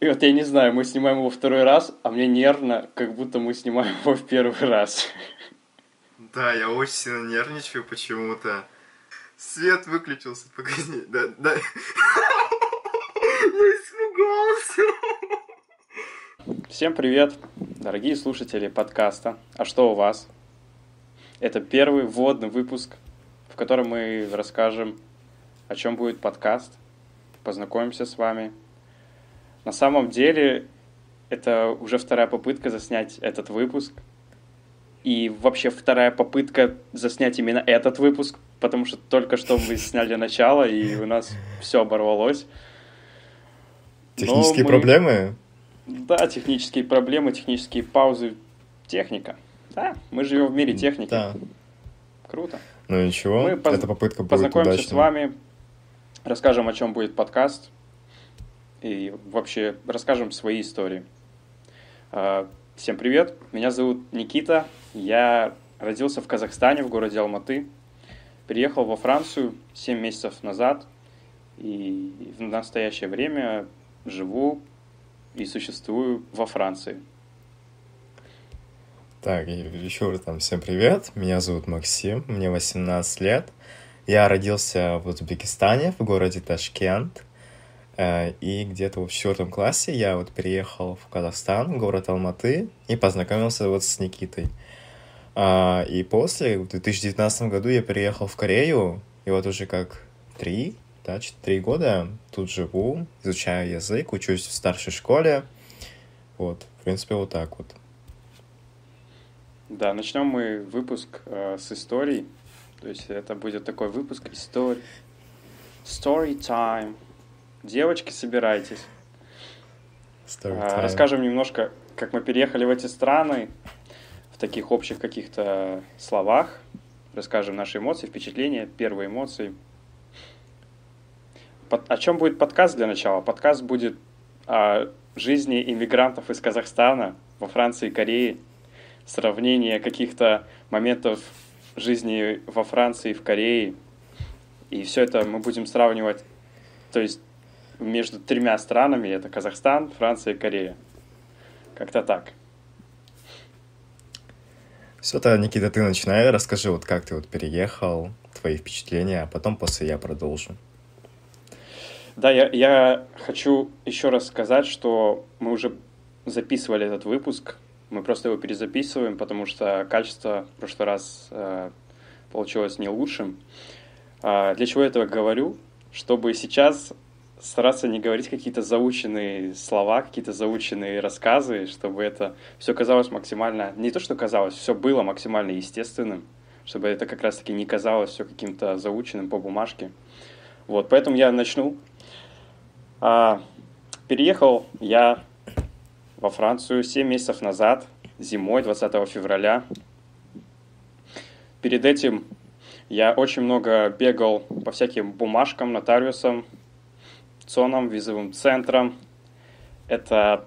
И вот я не знаю, мы снимаем его второй раз, а мне нервно, как будто мы снимаем его в первый раз. Да, я очень сильно нервничаю почему-то. Свет выключился, погоди. Да, да. Я испугался. Всем привет, дорогие слушатели подкаста. А что у вас? Это первый вводный выпуск, в котором мы расскажем, о чем будет подкаст, познакомимся с вами. На самом деле, это уже вторая попытка заснять этот выпуск. И вообще вторая попытка заснять именно этот выпуск, потому что только что мы сняли начало, и у нас все оборвалось. Технические мы... проблемы? Да, технические проблемы, технические паузы, техника. Да, мы живем в мире техники. Да. Круто. Ну ничего, мы поз... эта попытка будет Познакомимся удачной. с вами, расскажем, о чем будет подкаст, и вообще расскажем свои истории. А, всем привет, меня зовут Никита, я родился в Казахстане, в городе Алматы, переехал во Францию 7 месяцев назад, и в настоящее время живу и существую во Франции. Так, еще раз там всем привет. Меня зовут Максим, мне 18 лет. Я родился в Узбекистане, в городе Ташкент. Э, и где-то в четвертом классе я вот приехал в Казахстан, город Алматы, и познакомился вот с Никитой. А, и после, в 2019 году я переехал в Корею, и вот уже как три, да, три года тут живу, изучаю язык, учусь в старшей школе. Вот, в принципе, вот так вот. Да, начнем мы выпуск э, с историй. То есть это будет такой выпуск историй. Story time. Девочки, собирайтесь. Time. Расскажем немножко, как мы переехали в эти страны, в таких общих каких-то словах. Расскажем наши эмоции, впечатления, первые эмоции. Под, о чем будет подкаст для начала? Подкаст будет о жизни иммигрантов из Казахстана во Франции и Корее – сравнение каких-то моментов жизни во Франции и в Корее. И все это мы будем сравнивать, то есть между тремя странами, это Казахстан, Франция и Корея. Как-то так. Все-то, Никита, ты начинай, расскажи, вот как ты вот переехал, твои впечатления, а потом после я продолжу. Да, я, я хочу еще раз сказать, что мы уже записывали этот выпуск мы просто его перезаписываем, потому что качество в прошлый раз э, получилось не лучшим. А для чего я этого говорю? Чтобы сейчас стараться не говорить какие-то заученные слова, какие-то заученные рассказы, чтобы это все казалось максимально, не то что казалось, все было максимально естественным, чтобы это как раз-таки не казалось все каким-то заученным по бумажке. Вот, поэтому я начну. А, переехал я во Францию 7 месяцев назад, зимой, 20 февраля. Перед этим я очень много бегал по всяким бумажкам, нотариусам, ЦОНам, визовым центрам. Это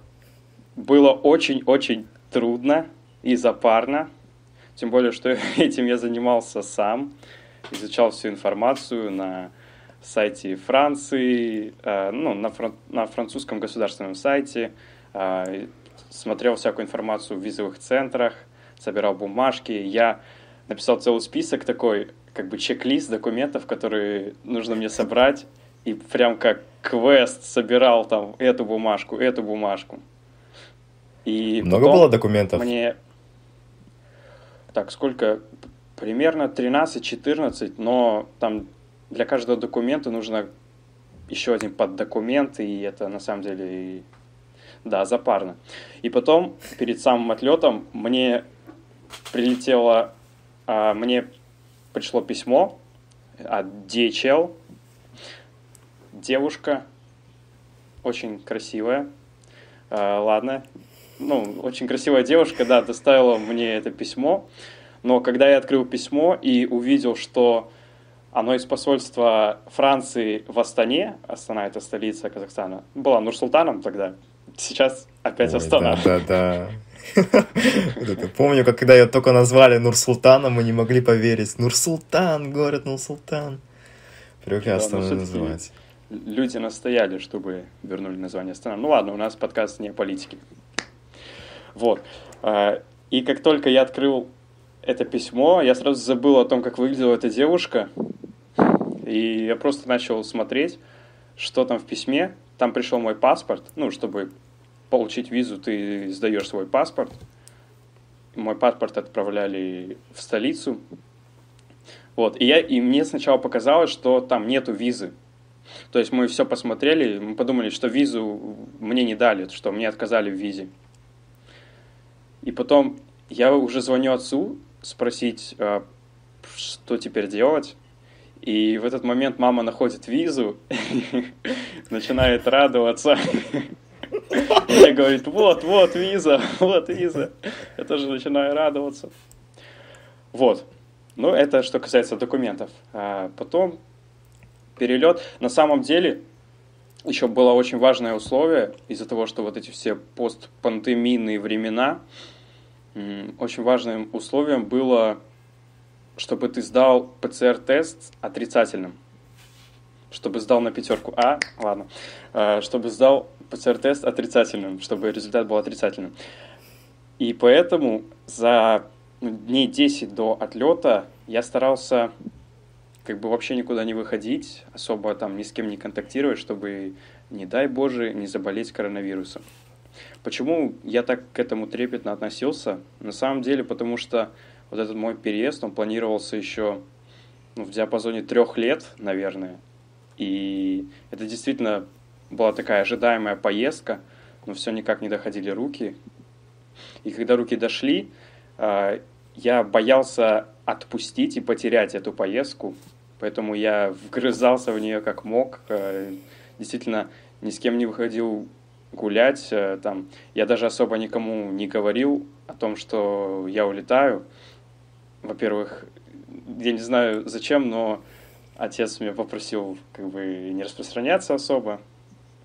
было очень-очень трудно и запарно. Тем более, что этим я занимался сам. Изучал всю информацию на сайте Франции, э, ну, на, фран на французском государственном сайте, а, смотрел всякую информацию в визовых центрах, собирал бумажки. Я написал целый список такой, как бы чек-лист документов, которые нужно мне собрать. И прям как квест собирал там эту бумажку, эту бумажку. И Много было документов? Мне... Так, сколько? Примерно 13-14, но там для каждого документа нужно еще один поддокумент, и это на самом деле да, запарно. И потом, перед самым отлетом, мне прилетело, а, мне пришло письмо от DHL. Девушка, очень красивая. А, ладно, ну, очень красивая девушка, да, доставила мне это письмо. Но когда я открыл письмо и увидел, что оно из посольства Франции в Астане, Астана это столица Казахстана, была Нурсултаном тогда, сейчас опять Ой, Астана. Да, да, да. Помню, как когда ее только назвали Нурсултаном, мы не могли поверить. Нурсултан, город Нурсултан. Привыкли Астана называть. Люди настояли, чтобы вернули название страны. Ну ладно, у нас подкаст не о политике. Вот. А, и как только я открыл это письмо, я сразу забыл о том, как выглядела эта девушка. И я просто начал смотреть, что там в письме. Там пришел мой паспорт. Ну, чтобы получить визу, ты сдаешь свой паспорт. Мой паспорт отправляли в столицу. Вот. И, я, и мне сначала показалось, что там нету визы. То есть мы все посмотрели, мы подумали, что визу мне не дали, что мне отказали в визе. И потом я уже звоню отцу спросить, а, что теперь делать. И в этот момент мама находит визу, начинает радоваться. И говорит, вот, вот виза, вот виза. Я тоже начинаю радоваться. Вот. Ну, это что касается документов. А потом перелет. На самом деле, еще было очень важное условие из-за того, что вот эти все постпандемийные времена, очень важным условием было, чтобы ты сдал ПЦР-тест отрицательным. Чтобы сдал на пятерку А, ладно, а, чтобы сдал ПЦР-тест отрицательным, чтобы результат был отрицательным. И поэтому за ну, дней 10 до отлета я старался как бы вообще никуда не выходить, особо там ни с кем не контактировать, чтобы, не дай Боже, не заболеть коронавирусом. Почему я так к этому трепетно относился? На самом деле, потому что вот этот мой переезд, он планировался еще ну, в диапазоне трех лет, наверное. И это действительно была такая ожидаемая поездка, но все никак не доходили руки. И когда руки дошли, а, я боялся отпустить и потерять эту поездку, Поэтому я вгрызался в нее как мог. Э, действительно, ни с кем не выходил гулять. Э, там. Я даже особо никому не говорил о том, что я улетаю. Во-первых, я не знаю зачем, но отец меня попросил как бы не распространяться особо.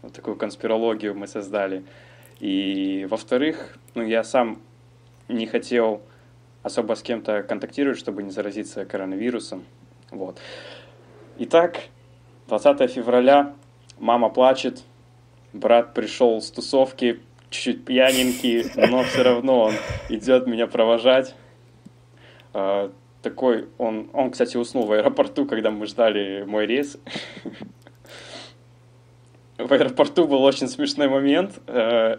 Вот такую конспирологию мы создали. И во-вторых, ну, я сам не хотел особо с кем-то контактировать, чтобы не заразиться коронавирусом. Вот. Итак, 20 февраля, мама плачет, брат пришел с тусовки, чуть-чуть пьяненький, но все равно он идет меня провожать. А, такой, он, он, кстати, уснул в аэропорту, когда мы ждали мой рейс. В аэропорту был очень смешной момент. Э,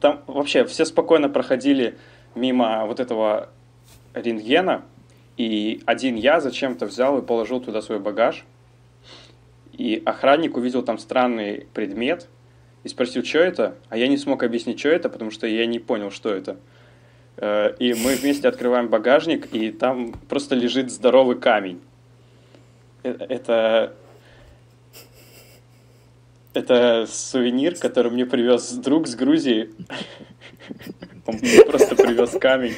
там вообще все спокойно проходили мимо вот этого рентгена, и один я зачем-то взял и положил туда свой багаж. И охранник увидел там странный предмет и спросил, что это. А я не смог объяснить, что это, потому что я не понял, что это. Э, и мы вместе открываем багажник, и там просто лежит здоровый камень. Э, это... Это сувенир, который мне привез друг с Грузии. Он просто привез камень.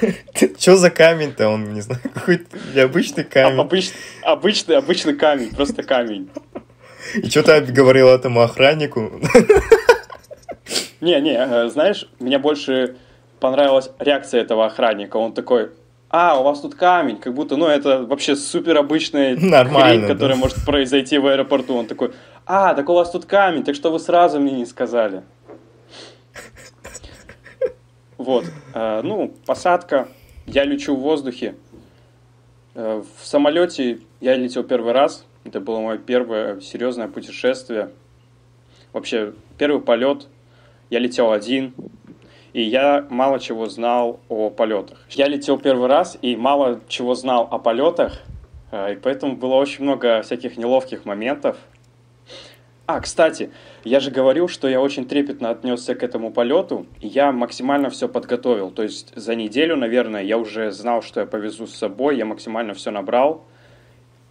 Что за камень-то? Он, не знаю, какой-то необычный камень. Обычный, обычный, обычный камень, просто камень. И что ты говорил этому охраннику? Не, не, э, знаешь, мне больше понравилась реакция этого охранника. Он такой, а, у вас тут камень, как будто, ну, это вообще супер обычная Нормально, хрень, которая да. может произойти в аэропорту. Он такой, а, так у вас тут камень, так что вы сразу мне не сказали? Вот, э, ну, посадка, я лечу в воздухе. Э, в самолете я летел первый раз, это было мое первое серьезное путешествие. Вообще, первый полет, я летел один, и я мало чего знал о полетах. Я летел первый раз и мало чего знал о полетах, э, и поэтому было очень много всяких неловких моментов. А, кстати, я же говорил, что я очень трепетно отнесся к этому полету, я максимально все подготовил. То есть за неделю, наверное, я уже знал, что я повезу с собой, я максимально все набрал.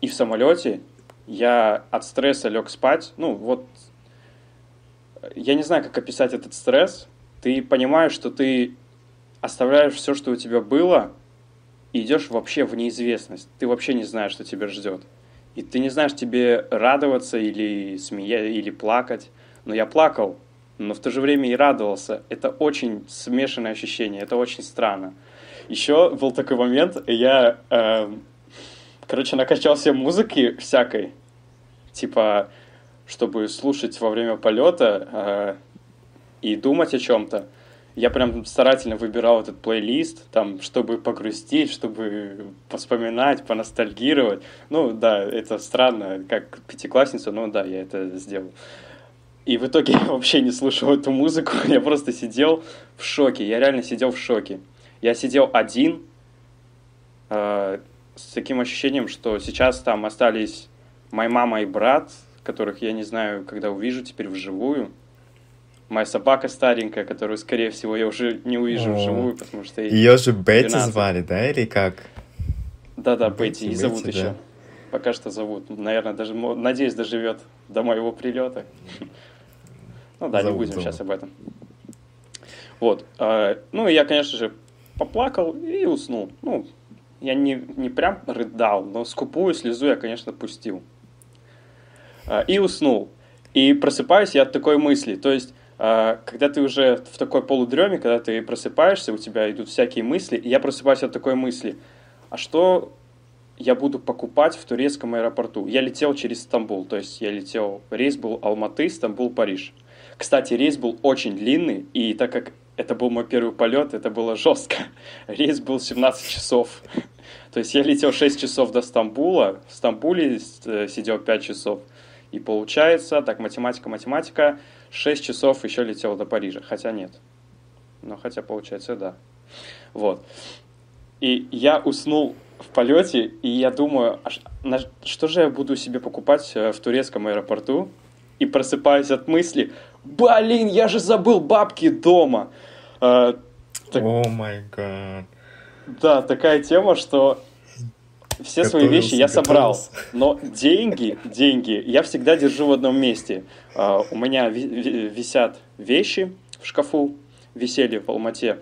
И в самолете я от стресса лег спать. Ну, вот, я не знаю, как описать этот стресс. Ты понимаешь, что ты оставляешь все, что у тебя было, и идешь вообще в неизвестность. Ты вообще не знаешь, что тебя ждет. И ты не знаешь, тебе радоваться или смеяться, или плакать. Но я плакал, но в то же время и радовался. Это очень смешанное ощущение, это очень странно. Еще был такой момент, я, э, короче, накачал себе музыки всякой. типа, чтобы слушать во время полета э, и думать о чем-то, я прям старательно выбирал этот плейлист, там, чтобы погрустить, чтобы вспоминать, поностальгировать. Ну, да, это странно, как пятиклассница, но да, я это сделал. И в итоге я вообще не слушал эту музыку, я просто сидел в шоке, я реально сидел в шоке. Я сидел один, э, с таким ощущением, что сейчас там остались моя мама и брат, которых я не знаю, когда увижу теперь вживую. Моя собака старенькая, которую, скорее всего, я уже не увижу О, вживую, потому что... Ее же Бетти 12. звали, да, или как? Да-да, Бетти, и зовут Бетти, еще. Да. Пока что зовут. Наверное, даже, надеюсь, доживет до моего прилета. Ну да, не будем сейчас об этом. Вот. А, ну, я, конечно же, поплакал и уснул. Ну, я не, не прям рыдал, но скупую слезу я, конечно, пустил. А, и уснул. И просыпаюсь я от такой мысли. То есть, а, когда ты уже в такой полудреме, когда ты просыпаешься, у тебя идут всякие мысли, и я просыпаюсь от такой мысли. А что я буду покупать в турецком аэропорту? Я летел через Стамбул, то есть я летел, рейс был Алматы, Стамбул, Париж. Кстати, рейс был очень длинный, и так как это был мой первый полет, это было жестко. Рейс был 17 часов. То есть я летел 6 часов до Стамбула, в Стамбуле э, сидел 5 часов. И получается, так, математика, математика, 6 часов еще летел до Парижа. Хотя нет. Но хотя получается, да. Вот. И я уснул в полете, и я думаю, а что же я буду себе покупать э, в турецком аэропорту? И просыпаюсь от мысли, блин, я же забыл бабки дома. О май гад. Да, такая тема, что все готовился, свои вещи я собрал, но деньги, деньги я всегда держу в одном месте. Uh, у меня висят вещи в шкафу, висели в Алмате.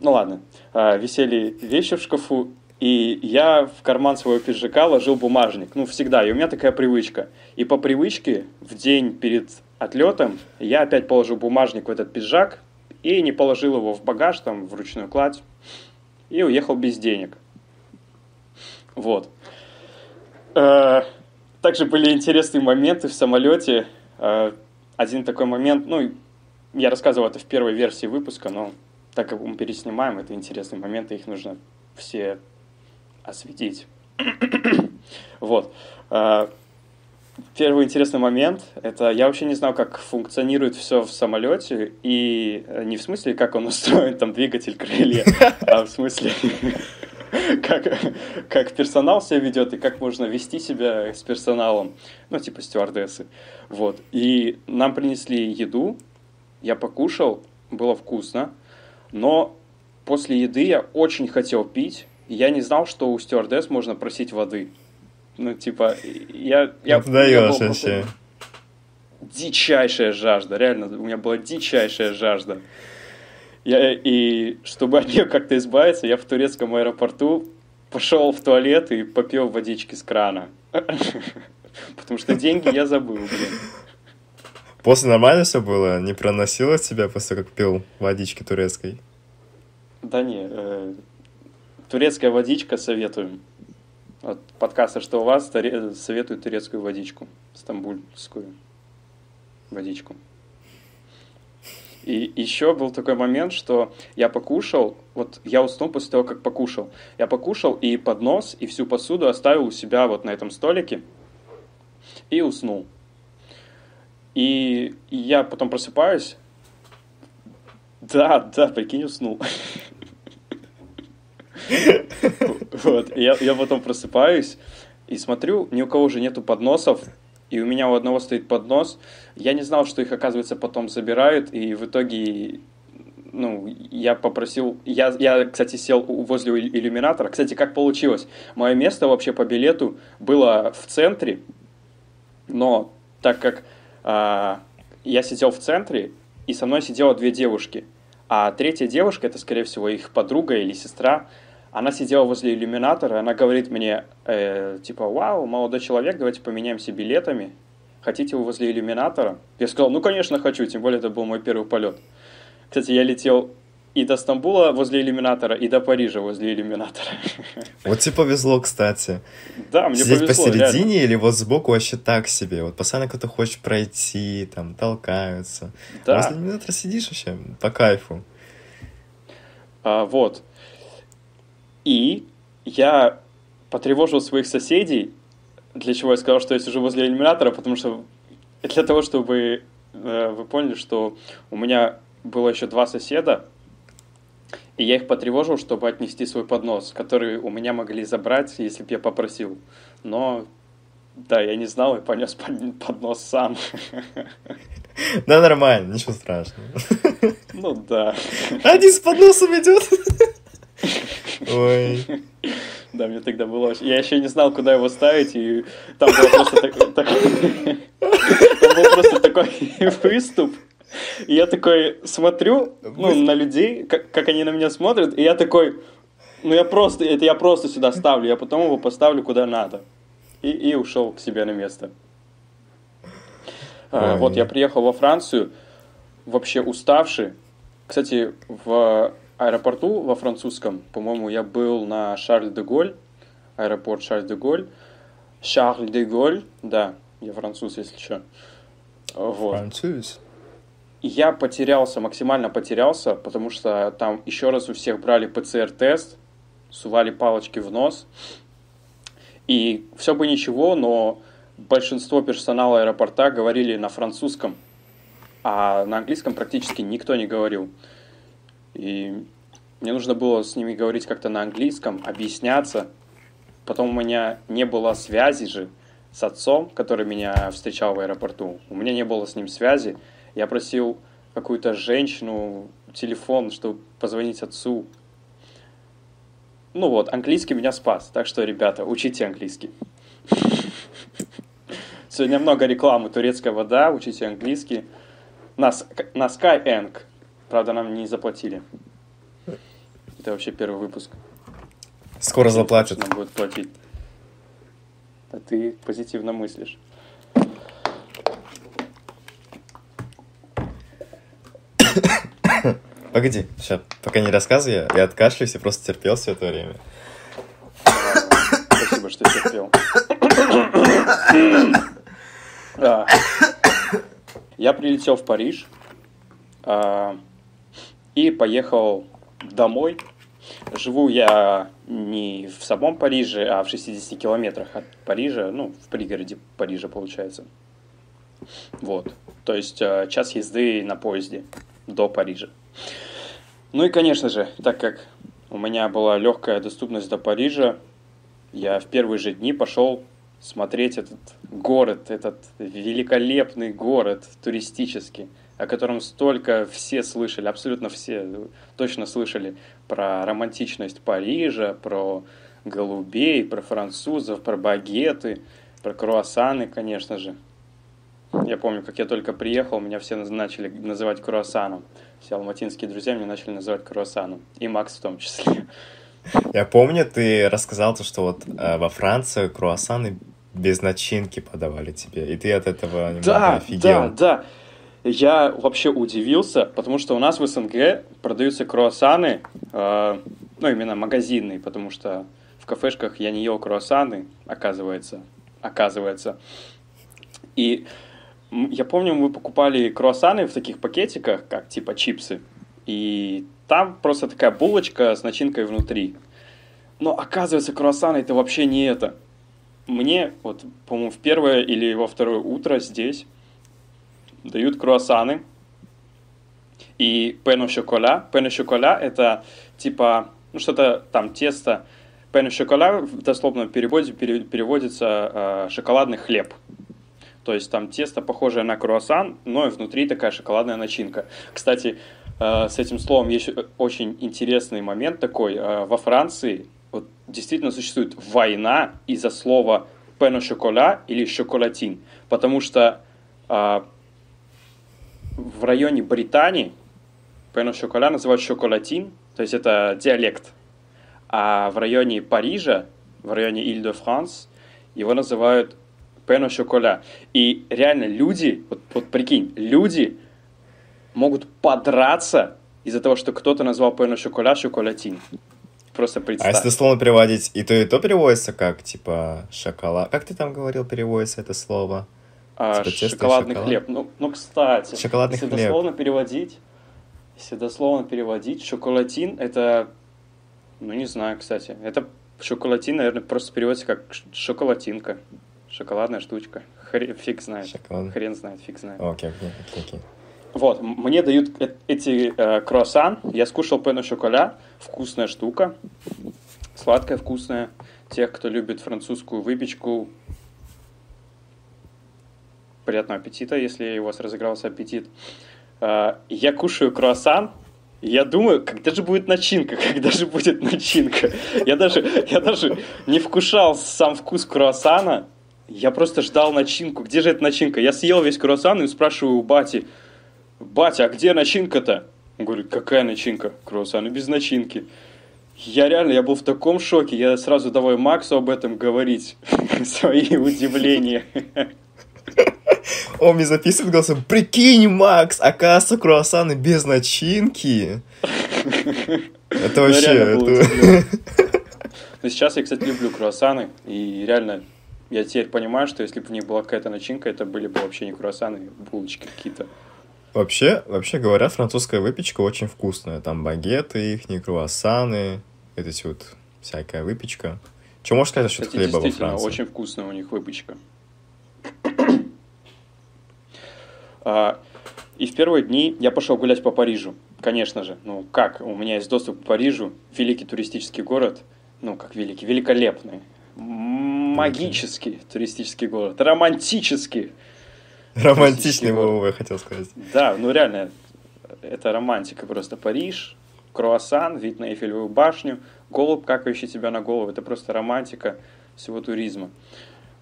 Ну ладно, uh, висели вещи в шкафу, и я в карман своего пиджака ложил бумажник. Ну, всегда. И у меня такая привычка. И по привычке в день перед отлетом я опять положил бумажник в этот пиджак и не положил его в багаж, там, в ручную кладь, и уехал без денег. Вот. Э, также были интересные моменты в самолете. Э, один такой момент, ну, я рассказывал это в первой версии выпуска, но так как мы переснимаем, это интересные моменты, их нужно все осветить. вот. Первый интересный момент – это я вообще не знал, как функционирует все в самолете, и э, не в смысле, как он устроен, там, двигатель, крылья, а в смысле, как, как персонал себя ведет и как можно вести себя с персоналом, ну, типа стюардессы. Вот. И нам принесли еду, я покушал, было вкусно, но после еды я очень хотел пить, я не знал, что у стюардесс можно просить воды. Ну, типа, я... я даешь вообще. Дичайшая жажда, реально, у меня была дичайшая жажда. Я, и чтобы от нее как-то избавиться, я в турецком аэропорту пошел в туалет и попил водички с крана. Потому что деньги я забыл, блин. После нормально все было? Не проносило тебя после как пил водички турецкой? Да не, э, турецкая водичка советуем. От подкаста «Что у вас?» советую турецкую водичку, стамбульскую водичку. И еще был такой момент, что я покушал, вот я уснул после того, как покушал. Я покушал и поднос, и всю посуду оставил у себя вот на этом столике и уснул. И я потом просыпаюсь. Да, да, прикинь, уснул. Вот, я, я потом просыпаюсь и смотрю, ни у кого же нету подносов, и у меня у одного стоит поднос. Я не знал, что их, оказывается, потом забирают, и в итоге ну, я попросил... Я, я, кстати, сел возле иллюминатора. Кстати, как получилось? Мое место вообще по билету было в центре, но так как а, я сидел в центре, и со мной сидело две девушки, а третья девушка, это, скорее всего, их подруга или сестра, она сидела возле иллюминатора, она говорит мне, э, типа, вау, молодой человек, давайте поменяемся билетами. Хотите вы возле иллюминатора? Я сказал, ну, конечно, хочу, тем более это был мой первый полет. Кстати, я летел и до Стамбула возле иллюминатора, и до Парижа возле иллюминатора. Вот тебе повезло, кстати. Да, мне Сидеть повезло, посередине реально. или вот сбоку вообще так себе. Вот постоянно кто-то хочет пройти, там, толкаются. А Да. возле иллюминатора сидишь вообще по кайфу. А, вот. И я потревожил своих соседей, для чего я сказал, что я сижу возле иллюминатора, потому что для того, чтобы э, вы поняли, что у меня было еще два соседа, и я их потревожил, чтобы отнести свой поднос, который у меня могли забрать, если бы я попросил. Но, да, я не знал и понес под- поднос сам. Да, нормально, ничего страшного. Ну да. Один с подносом идет. Ой. Да, мне тогда было. Я еще не знал, куда его ставить, и там было просто так- так- Там был просто такой выступ. И я такой смотрю ну, на людей, как, как они на меня смотрят, и я такой, ну я просто, это я просто сюда ставлю, я потом его поставлю куда надо. И, и ушел к себе на место. А, вот я приехал во Францию, вообще уставший. Кстати, в аэропорту во французском, по-моему, я был на Шарль-де-Голь, аэропорт Шарль-де-Голь. Шарль-де-Голь, да, я француз, если что. Вот. Француз. Я потерялся, максимально потерялся, потому что там еще раз у всех брали ПЦР-тест, сували палочки в нос. И все бы ничего, но большинство персонала аэропорта говорили на французском, а на английском практически никто не говорил. И мне нужно было с ними говорить как-то на английском, объясняться. Потом у меня не было связи же с отцом, который меня встречал в аэропорту. У меня не было с ним связи. Я просил какую-то женщину, телефон, чтобы позвонить отцу. Ну вот, английский меня спас. Так что, ребята, учите английский. Сегодня много рекламы. Турецкая вода, учите английский. На, на Skyeng. Правда, нам не заплатили. Это вообще первый выпуск. Скоро заплатят. Нам будут платить. А ты позитивно мыслишь. Погоди, сейчас, пока не рассказывай, я, я откашлюсь и просто терпел все это время. Спасибо, что терпел. Я прилетел в Париж а, и поехал домой. Живу я не в самом Париже, а в 60 километрах от Парижа, ну, в пригороде Парижа, получается. Вот. То есть а, час езды на поезде до Парижа. Ну и, конечно же, так как у меня была легкая доступность до Парижа, я в первые же дни пошел смотреть этот город, этот великолепный город туристический, о котором столько все слышали, абсолютно все точно слышали про романтичность Парижа, про голубей, про французов, про багеты, про круассаны, конечно же. Я помню, как я только приехал, меня все начали называть круассаном. Все алматинские друзья меня начали называть круассаном. И Макс в том числе. Я помню, ты рассказал то, что вот э, во Франции круассаны без начинки подавали тебе, и ты от этого немного Да, офигел. да, да. Я вообще удивился, потому что у нас в СНГ продаются круассаны, э, ну, именно магазинные, потому что в кафешках я не ел круассаны, оказывается, оказывается. И я помню, мы покупали круассаны в таких пакетиках, как типа чипсы, и там просто такая булочка с начинкой внутри. Но оказывается, круассаны это вообще не это. Мне, вот, по-моему, в первое или во второе утро здесь дают круассаны и пену шоколя. Пену шоколя это типа, ну что-то там тесто. Пену шоколя в дословном переводе пере- переводится э, шоколадный хлеб. То есть там тесто похожее на круассан, но и внутри такая шоколадная начинка. Кстати, э, с этим словом есть очень интересный момент такой. Э, Во Франции вот, действительно существует война из-за слова пено шоколя или шоколатин. Потому что а, в районе Британии пено шоколя называют шоколатин, то есть это диалект. А в районе Парижа, в районе Иль-де-Франс, его называют пено шоколя. И реально люди, вот, вот прикинь, люди могут подраться из-за того, что кто-то назвал пено шоколя шоколатин. Просто представь. А если дословно переводить, и то, и то переводится как, типа, шоколад. Как ты там говорил, переводится это слово? А, Типа тесто шоколадный шоколад? хлеб. Ну, ну, кстати, Шоколадный если хлеб. дословно переводить, если дословно переводить, шоколатин это, ну не знаю, кстати, это шоколатин, наверное, просто переводится как шоколатинка, шоколадная штучка. Хрен, фиг знает. Шоколад. Хрен знает, фиг знает. Окей, окей, окей, окей. Вот, мне дают э- эти э, круассан, я скушал пено шоколя, вкусная штука, сладкая, вкусная. Тех, кто любит французскую выпечку, приятного аппетита, если у вас разыгрался аппетит. А, Я кушаю круассан, я думаю, когда же будет начинка, когда же будет начинка. Я даже, я даже не вкушал сам вкус круассана, я просто ждал начинку. Где же эта начинка? Я съел весь круассан и спрашиваю у бати, батя, а где начинка-то? Он говорит, какая начинка? Круассаны без начинки. Я реально, я был в таком шоке, я сразу давай Максу об этом говорить, свои удивления. Он мне записывает голосом, прикинь, Макс, оказывается, круассаны без начинки. Это Ну, вообще... это-. Но сейчас я, кстати, люблю круассаны, и реально, я теперь понимаю, что если бы в них была какая-то начинка, это были бы вообще не круассаны, а булочки какие-то. Вообще, вообще говорят, французская выпечка очень вкусная. Там багеты их, круассаны, вот эти вот всякая выпечка. Что можешь сказать насчет Кстати, хлеба во Франции? очень вкусная у них выпечка. А, И в первые дни я пошел гулять по Парижу. Конечно же. Ну как, у меня есть доступ к Парижу, великий туристический город. Ну, как великий, великолепный. Магический туристический город. Романтический. Романтичный я хотел сказать. Да, ну реально, это романтика просто. Париж, круассан, вид на Эйфелевую башню, голубь, какающий тебя на голову. Это просто романтика всего туризма.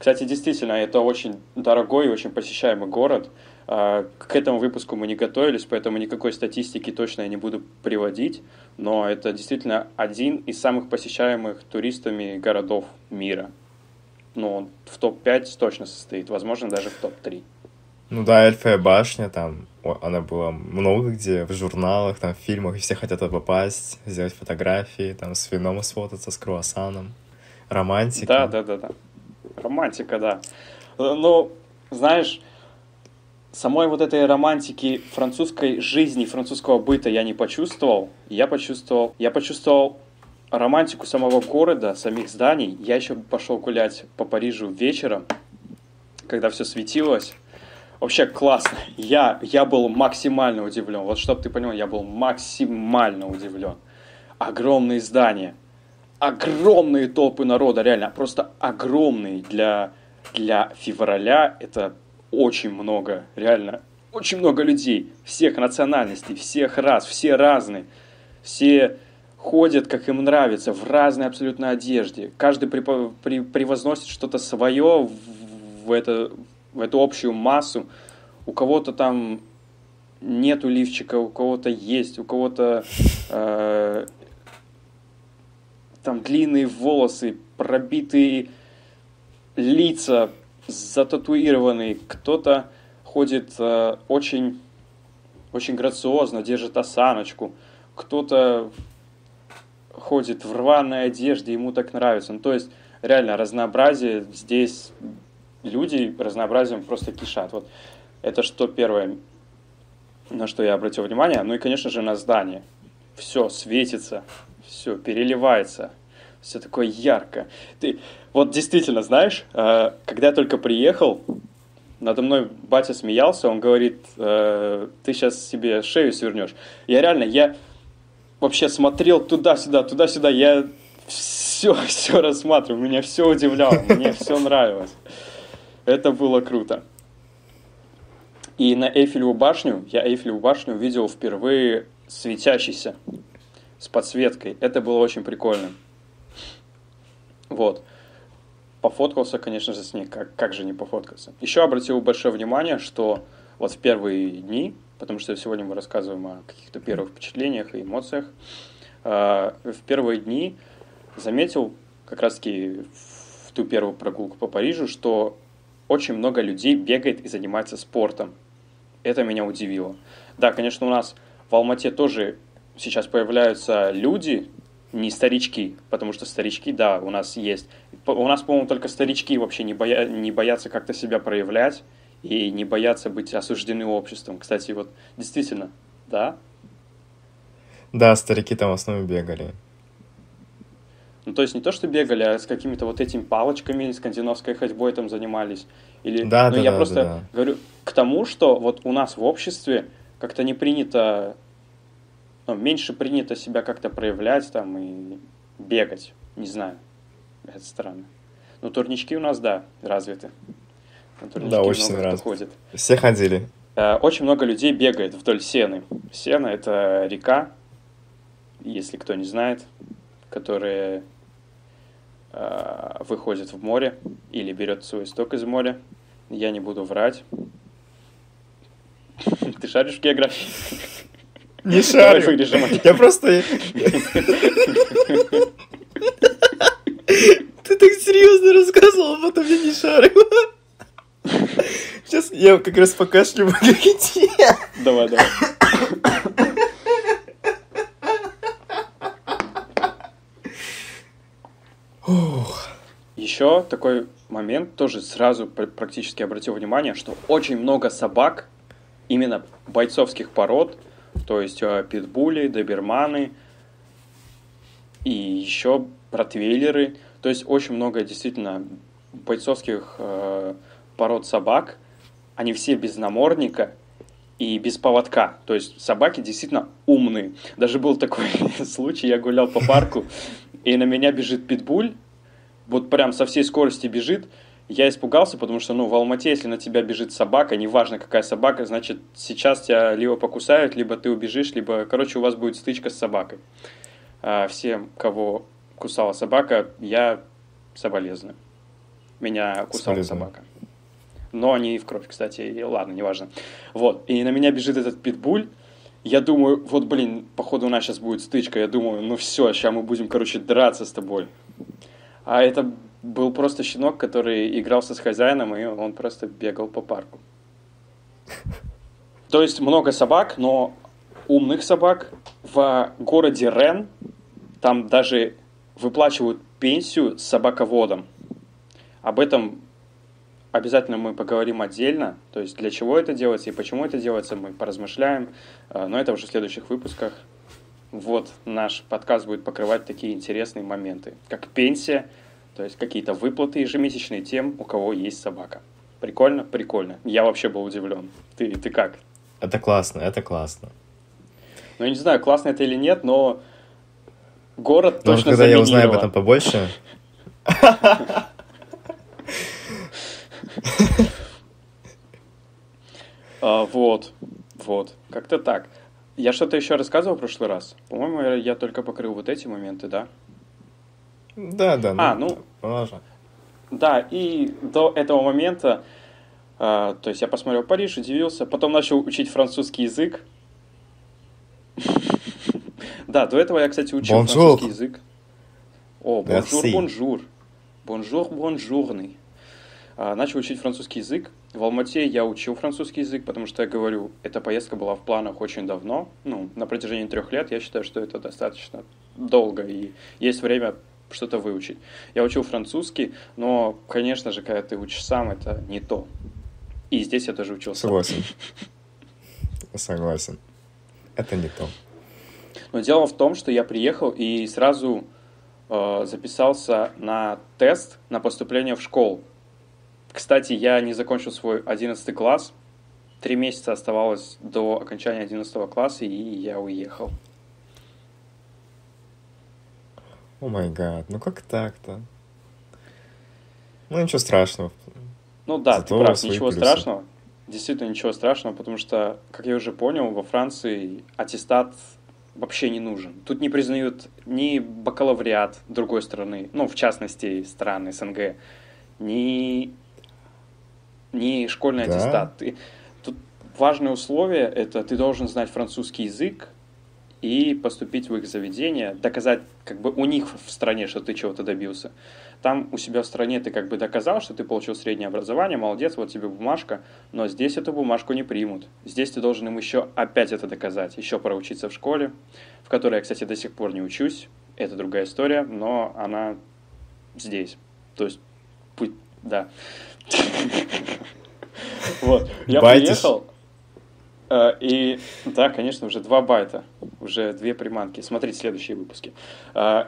Кстати, действительно, это очень дорогой и очень посещаемый город. А, К этому выпуску мы не готовились, поэтому никакой статистики точно я не буду приводить. Но это действительно один из самых посещаемых туристами городов мира. Ну, он в топ-5 точно состоит, возможно, даже в топ-3. Ну да, Эльфая башня, там, она была много где, в журналах, там, в фильмах, и все хотят попасть, сделать фотографии, там, с вином сфотаться, с круассаном. Романтика. Да, да, да, да. Романтика, да. Э, Ну, знаешь, самой вот этой романтики французской жизни, французского быта я не почувствовал. Я почувствовал, я почувствовал романтику самого города, самих зданий. Я еще пошел гулять по Парижу вечером, когда все светилось. Вообще классно. Я, я был максимально удивлен. Вот чтобы ты понял, я был максимально удивлен. Огромные здания, огромные толпы народа, реально, просто огромные для, для февраля. Это очень много, реально, очень много людей, всех национальностей, всех рас, все разные, все ходят, как им нравится, в разной абсолютно одежде. Каждый припо- при- превозносит что-то свое в, в это, в эту общую массу. У кого-то там нету лифчика, у кого-то есть, у кого-то э, там длинные волосы, пробитые лица, зататуированные. Кто-то ходит э, очень, очень грациозно, держит осаночку. Кто-то ходит в рваной одежде, ему так нравится. Ну, то есть, реально, разнообразие здесь, люди разнообразием просто кишат. Вот это что первое, на что я обратил внимание. Ну и, конечно же, на здание. Все светится, все переливается, все такое ярко. Ты вот действительно, знаешь, э, когда я только приехал, надо мной батя смеялся, он говорит, э, ты сейчас себе шею свернешь. Я реально, я вообще смотрел туда-сюда, туда-сюда, я все, все рассматривал, меня все удивляло, мне все нравилось. Это было круто. И на Эйфелеву башню, я Эйфелеву башню увидел впервые светящейся, с подсветкой. Это было очень прикольно. Вот. Пофоткался, конечно же, с ней. Как, как же не пофоткаться? Еще обратил большое внимание, что вот в первые дни, потому что сегодня мы рассказываем о каких-то первых впечатлениях и эмоциях, э, в первые дни заметил как раз-таки в ту первую прогулку по Парижу, что очень много людей бегает и занимается спортом. Это меня удивило. Да, конечно, у нас в Алмате тоже сейчас появляются люди, не старички, потому что старички, да, у нас есть. У нас, по-моему, только старички вообще не, боя... не боятся как-то себя проявлять и не боятся быть осуждены обществом. Кстати, вот действительно, да? Да, старики там в основном бегали. Ну, то есть не то, что бегали, а с какими-то вот этими палочками, скандинавской ходьбой там занимались. Или... Да, ну, да, я да, просто да, да. говорю к тому, что вот у нас в обществе как-то не принято, ну, меньше принято себя как-то проявлять там и бегать. Не знаю. Это странно. Но турнички у нас, да, развиты. На турнички Да, очень много кто развиты. ходит. Все ходили. Э, Очень много людей бегает вдоль Сены. Сена – это река, если кто не знает, которая э, выходит в море или берет свой исток из моря. Я не буду врать. Ты шаришь в географии? Не шарю. Я просто... Ты так серьезно рассказывал, а потом я не шарю. Сейчас я как раз покашлю в ГГТ. Давай, давай. Еще такой момент, тоже сразу пр- практически обратил внимание, что очень много собак, именно бойцовских пород, то есть э, питбули, доберманы и еще ротвейлеры, то есть очень много действительно бойцовских э, пород собак, они все без намордника и без поводка. То есть собаки действительно умные. Даже был такой случай, я гулял по парку, и на меня бежит питбуль, вот прям со всей скорости бежит. Я испугался, потому что, ну, в Алмате, если на тебя бежит собака, неважно какая собака, значит, сейчас тебя либо покусают, либо ты убежишь, либо, короче, у вас будет стычка с собакой. А всем, кого кусала собака, я соболезную. Меня кусала Соболезную. собака. Но не в кровь, кстати, и ладно, неважно. Вот, и на меня бежит этот питбуль, я думаю, вот, блин, походу у нас сейчас будет стычка, я думаю, ну все, сейчас мы будем, короче, драться с тобой. А это был просто щенок, который игрался с хозяином, и он просто бегал по парку. То есть много собак, но умных собак в городе Рен там даже выплачивают пенсию с собаководом. Об этом обязательно мы поговорим отдельно, то есть для чего это делается и почему это делается, мы поразмышляем, э, но это уже в следующих выпусках. Вот наш подкаст будет покрывать такие интересные моменты, как пенсия, то есть какие-то выплаты ежемесячные тем, у кого есть собака. Прикольно? Прикольно. Я вообще был удивлен. Ты, ты как? Это классно, это классно. Ну, я не знаю, классно это или нет, но город Но точно когда я узнаю об этом побольше, А, вот, вот, как-то так. Я что-то еще рассказывал в прошлый раз? По-моему, я только покрыл вот эти моменты, да? Да, да, А, ну, можно. Да, и до этого момента, а, то есть я посмотрел Париж, удивился, потом начал учить французский язык. Да, до этого я, кстати, учил французский язык. О, bonjour, bonjour. Bonjour, бонжурный. А, Начал учить французский язык. В Алмате я учил французский язык, потому что я говорю, эта поездка была в планах очень давно, ну, на протяжении трех лет. Я считаю, что это достаточно долго, и есть время что-то выучить. Я учил французский, но, конечно же, когда ты учишь сам, это не то. И здесь я тоже учился. Согласен. Согласен. Это не то. Но дело в том, что я приехал и сразу э, записался на тест на поступление в школу. Кстати, я не закончил свой 11 класс. Три месяца оставалось до окончания 11 класса, и я уехал. О май гад, ну как так-то? Ну ничего страшного. Ну да, Зато ты прав, ничего плюсы. страшного. Действительно, ничего страшного, потому что, как я уже понял, во Франции аттестат вообще не нужен. Тут не признают ни бакалавриат другой страны, ну, в частности, стран СНГ, ни, ни школьный Да? аттестат. Ты- тут важное условие – это ты должен знать французский язык и поступить в их заведение, доказать как бы у них в стране, что ты чего-то добился. Там у себя в стране ты как бы доказал, что ты получил среднее образование, молодец, вот тебе бумажка, но здесь эту бумажку не примут. Здесь ты должен им еще опять это доказать, еще проучиться в школе, в которой я, кстати, до сих пор не учусь, это другая история, но она здесь. То есть, да. Вот, я приехал, и да, конечно, уже два байта, уже две приманки. Смотрите следующие выпуски. Э,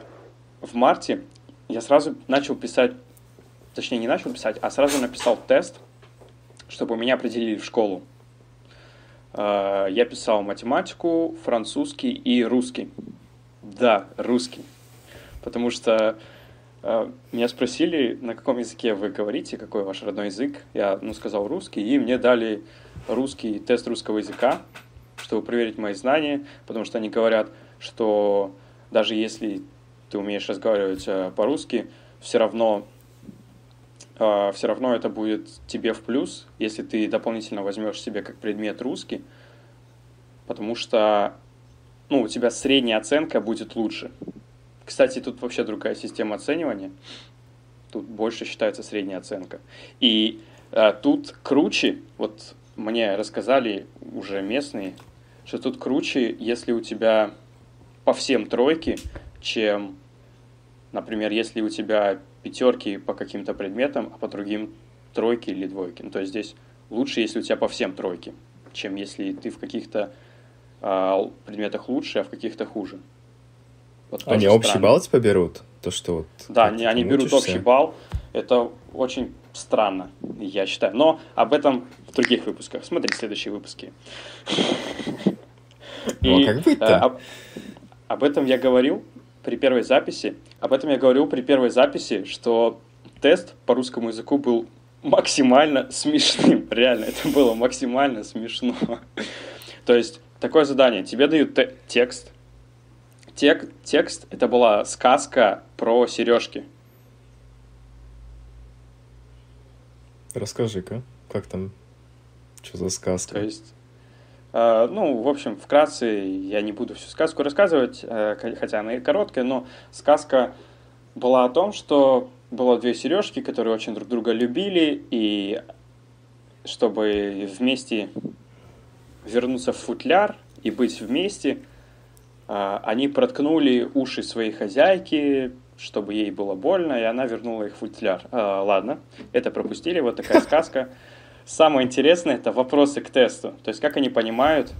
в марте я сразу начал писать, точнее не начал писать, а сразу написал тест, чтобы меня определили в школу. Э, я писал математику, французский и русский. Да, русский. Потому что э, меня спросили, на каком языке вы говорите, какой ваш родной язык. Я ну, сказал русский, и мне дали русский тест русского языка, чтобы проверить мои знания, потому что они говорят, что даже если ты умеешь разговаривать э, по-русски, все равно э, все равно это будет тебе в плюс, если ты дополнительно возьмешь себе как предмет русский, потому что ну, у тебя средняя оценка будет лучше. Кстати, тут вообще другая система оценивания. Тут больше считается средняя оценка. И э, тут круче, вот мне рассказали уже местные, что тут круче, если у тебя по всем тройки, чем, например, если у тебя пятерки по каким-то предметам, а по другим тройки или двойки. Ну, то есть здесь лучше, если у тебя по всем тройки, чем если ты в каких-то э, предметах лучше, а в каких-то хуже. Вот они общий странно. балл типа берут? То, что вот... Да, они, они берут общий балл. Это очень странно, я считаю. Но об этом в других выпусках. Смотрите следующие выпуски. А как быть-то? Э, об, об этом я говорил при первой записи. Об этом я говорил при первой записи, что тест по русскому языку был максимально смешным. Реально, это было максимально смешно. То есть, такое задание. Тебе дают текст, Тек, текст это была сказка про сережки. Расскажи-ка, как там, что за сказка? То есть, э, ну, в общем, вкратце я не буду всю сказку рассказывать, э, хотя она и короткая, но сказка была о том, что было две сережки, которые очень друг друга любили, и чтобы вместе вернуться в футляр и быть вместе – а, они проткнули уши своей хозяйки, чтобы ей было больно, и она вернула их в футляр. А, ладно, это пропустили, вот такая сказка. Самое интересное – это вопросы к тесту. То есть, как они понимают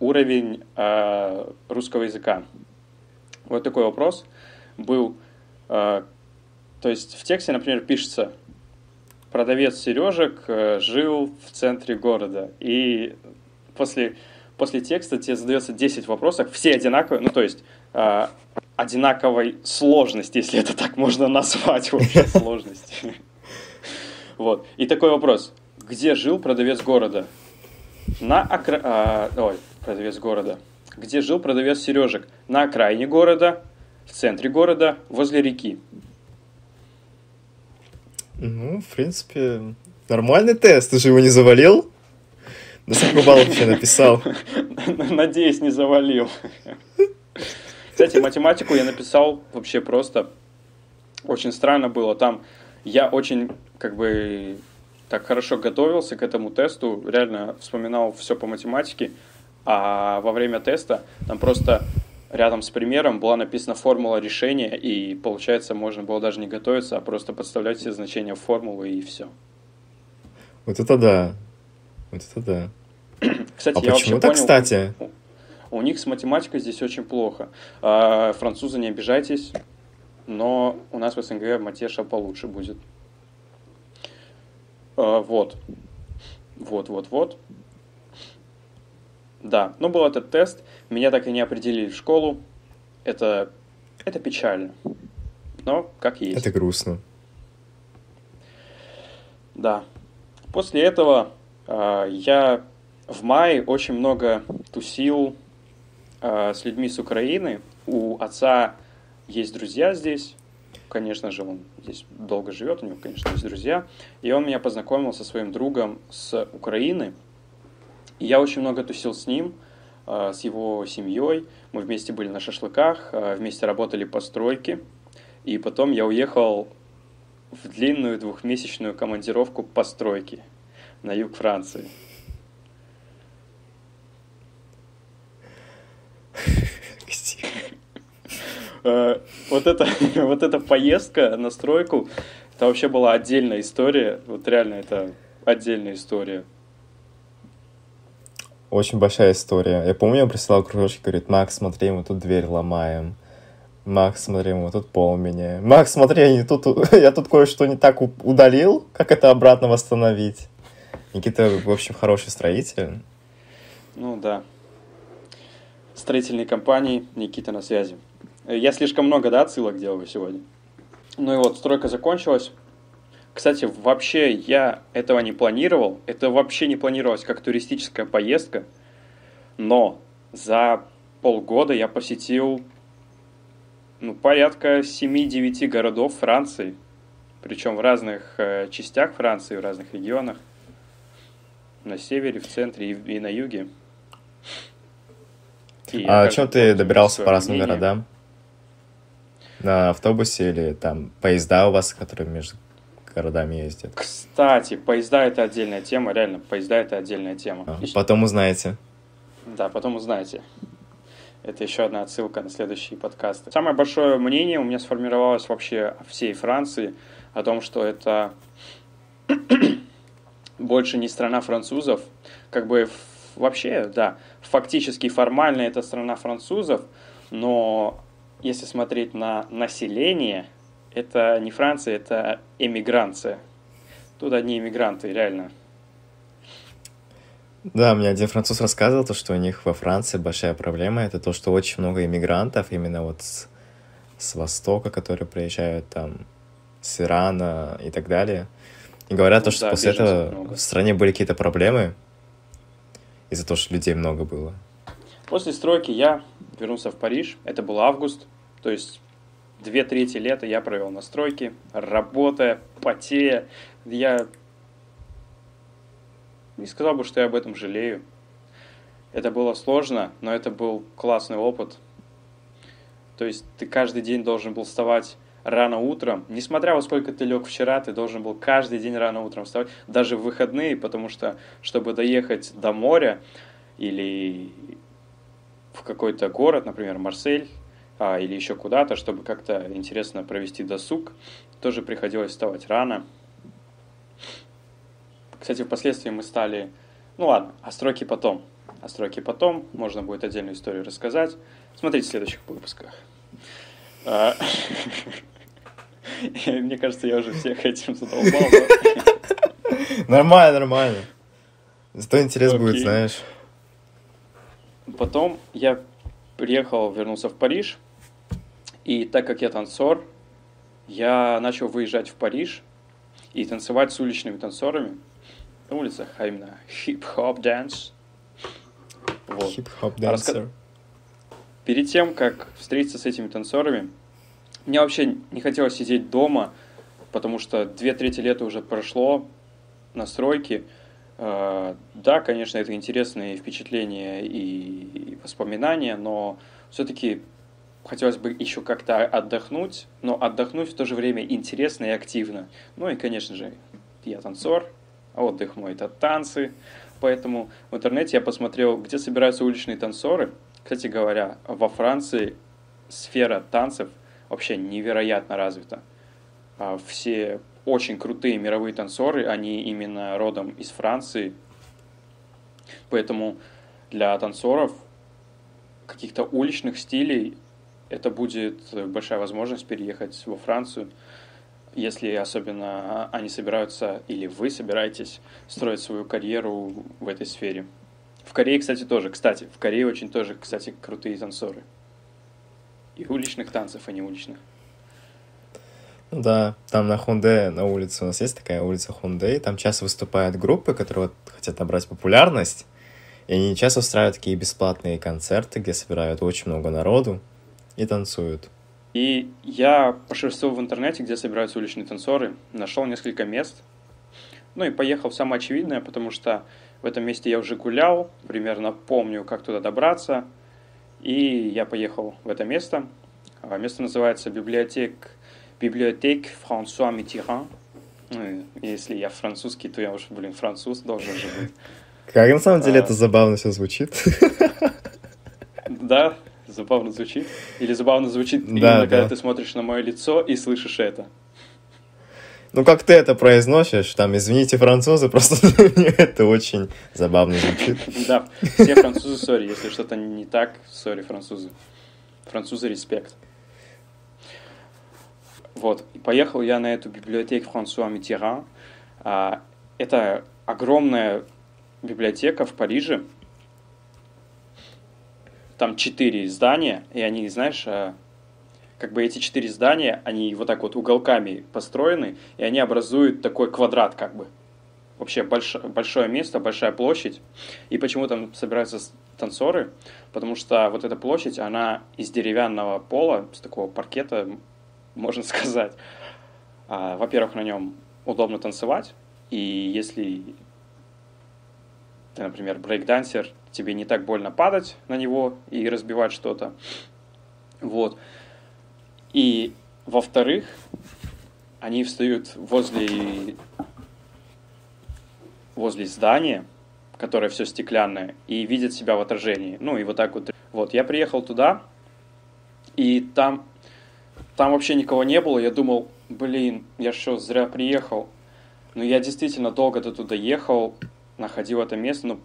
уровень э, русского языка. Вот такой вопрос был. Э, то есть, в тексте, например, пишется «Продавец сережек э, жил в центре города». И после после текста тебе задается 10 вопросов, все одинаковые, ну то есть э, одинаковой сложности, если это так можно назвать вообще сложность. Вот. И такой вопрос. Где жил продавец города? На окра... а, ой, продавец города. Где жил продавец сережек? На окраине города, в центре города, возле реки. Ну, в принципе, нормальный тест. Ты же его не завалил? На сколько баллов вообще написал? Надеюсь, не завалил. Кстати, математику я написал вообще просто. Очень странно было. Там я очень как бы так хорошо готовился к этому тесту, реально вспоминал все по математике, а во время теста там просто рядом с примером была написана формула решения, и получается можно было даже не готовиться, а просто подставлять все значения формулы и все. Вот это да. Вот это да. Кстати, а я почему так, кстати? У них с математикой здесь очень плохо. А, французы, не обижайтесь, но у нас в СНГ матеша получше будет. А, вот. Вот, вот, вот. Да, ну был этот тест, меня так и не определили в школу. Это, это печально. Но как есть. Это грустно. Да. После этого э, я в мае очень много тусил э, с людьми с Украины. У отца есть друзья здесь. Конечно же, он здесь долго живет, у него, конечно, есть друзья. И он меня познакомил со своим другом с Украины. И я очень много тусил с ним. э, с его семьей. Мы вместе были на шашлыках, э, вместе работали по стройке. И потом я уехал в длинную двухмесячную командировку по стройке на юг Франции. Э, вот эта, вот эта поездка на стройку, это вообще была отдельная история. Вот реально это отдельная история. Очень большая история. Я помню, я присылал кружочек, говорит, Макс, смотри, мы тут дверь ломаем. Макс, смотри, мы тут пол меняем. Макс, смотри, я, тут, я тут кое-что не так удалил. Как это обратно восстановить? Никита, в общем, хороший строитель. Ну да. Строительные компании, Никита на связи. Я слишком много, да, отсылок делаю сегодня. Ну и вот, стройка закончилась. Кстати, вообще я этого не планировал. Это вообще не планировалось как туристическая поездка. Но за полгода я посетил ну, порядка 7-9 городов Франции. Причем в разных э, частях Франции, в разных регионах. На севере, в центре и, и на юге. И а о чем ты добирался по разным городам? На автобусе или там поезда у вас, которые между городами ездят? Кстати, поезда это отдельная тема, реально, поезда это отдельная тема. А, потом узнаете. Да, потом узнаете. Это еще одна отсылка на следующие подкасты. Самое большое мнение у меня сформировалось вообще всей Франции, о том, что это больше не страна французов. Как бы вообще, да, фактически формально это страна французов, но если смотреть на население, это не Франция, это эмигранция. Тут одни эмигранты, реально. Да, мне один француз рассказывал, то, что у них во Франции большая проблема, это то, что очень много иммигрантов именно вот с, с Востока, которые приезжают там, с Ирана и так далее. И говорят, ну, то, что да, после этого много. в стране были какие-то проблемы из-за того, что людей много было. После стройки я вернулся в Париж. Это был август. То есть две трети лета я провел на стройке, работая, потея. Я не сказал бы, что я об этом жалею. Это было сложно, но это был классный опыт. То есть ты каждый день должен был вставать рано утром. Несмотря во сколько ты лег вчера, ты должен был каждый день рано утром вставать, даже в выходные, потому что, чтобы доехать до моря или в какой-то город, например, Марсель, а, или еще куда-то, чтобы как-то интересно провести досуг, тоже приходилось вставать рано. Кстати, впоследствии мы стали... Ну ладно, о стройке потом. О стройке потом, можно будет отдельную историю рассказать. Смотрите в следующих выпусках. А, мне кажется, я уже всех этим задолбал. Нормально, нормально. Зато интерес будет, знаешь. Потом я приехал, вернулся в Париж. И так как я танцор, я начал выезжать в Париж и танцевать с уличными танцорами на улицах, а именно hip-hop dance. Вот. Hip-hop dancer. Перед тем, как встретиться с этими танцорами, мне вообще не хотелось сидеть дома, потому что две трети лета уже прошло на стройке. Э, да, конечно, это интересные впечатления и воспоминания, но все-таки хотелось бы еще как-то отдохнуть, но отдохнуть в то же время интересно и активно. Ну и, конечно же, я танцор, а отдых мой это танцы. Поэтому в интернете я посмотрел, где собираются уличные танцоры. Кстати говоря, во Франции сфера танцев вообще невероятно развита. А все очень крутые мировые танцоры, они именно родом из Франции. Поэтому для танцоров каких-то уличных стилей это будет большая возможность переехать во Францию, если особенно они собираются, или вы собираетесь строить свою карьеру в этой сфере. В Корее, кстати, тоже. Кстати, в Корее очень тоже, кстати, крутые танцоры. И уличных танцев, а не уличных. Да, там на Хунде, на улице у нас есть такая улица Хунде, там часто выступают группы, которые вот хотят набрать популярность, и они часто устраивают такие бесплатные концерты, где собирают очень много народу и танцуют. И я пошерстил в интернете, где собираются уличные танцоры, нашел несколько мест, ну и поехал в самое очевидное, потому что В этом месте я уже гулял, примерно помню, как туда добраться. И я поехал в это место. А, место называется библиотек, библиотек Франсуа Миттеран. Ну, если я французский, то я уже, блин, француз должен же быть. Как на самом деле а... это забавно все звучит. Да, забавно звучит. Или забавно звучит да, именно, да. когда ты смотришь на мое лицо и слышишь это. Ну, как ты это произносишь, там, извините, французы, просто это очень забавно звучит. Да, все французы, сори, если что-то не так, сори, французы. Французы, респект. Вот, поехал я на эту библиотеку Франсуа Миттеран. А, это огромная библиотека в Париже. Там четыре здания, и они, знаешь, а, как бы эти четыре здания, они вот так вот уголками построены, и они образуют такой квадрат как бы. Вообще больш, большое место, большая площадь. И почему там собираются танцоры? Потому что вот эта площадь, она из деревянного пола, с такого паркета, можно сказать. А, во-первых, на нем удобно танцевать, и если ты, например, брейкдансер, тебе не так больно падать на него и разбивать что-то. Вот. И, во-вторых, они встают возле, возле здания, которое все стеклянное, и видят себя в отражении. Ну, и вот так вот. Вот, я приехал туда, и там, там вообще никого не было. Я думал, блин, я что, зря приехал. Но я действительно долго до туда ехал, находил это место, ну,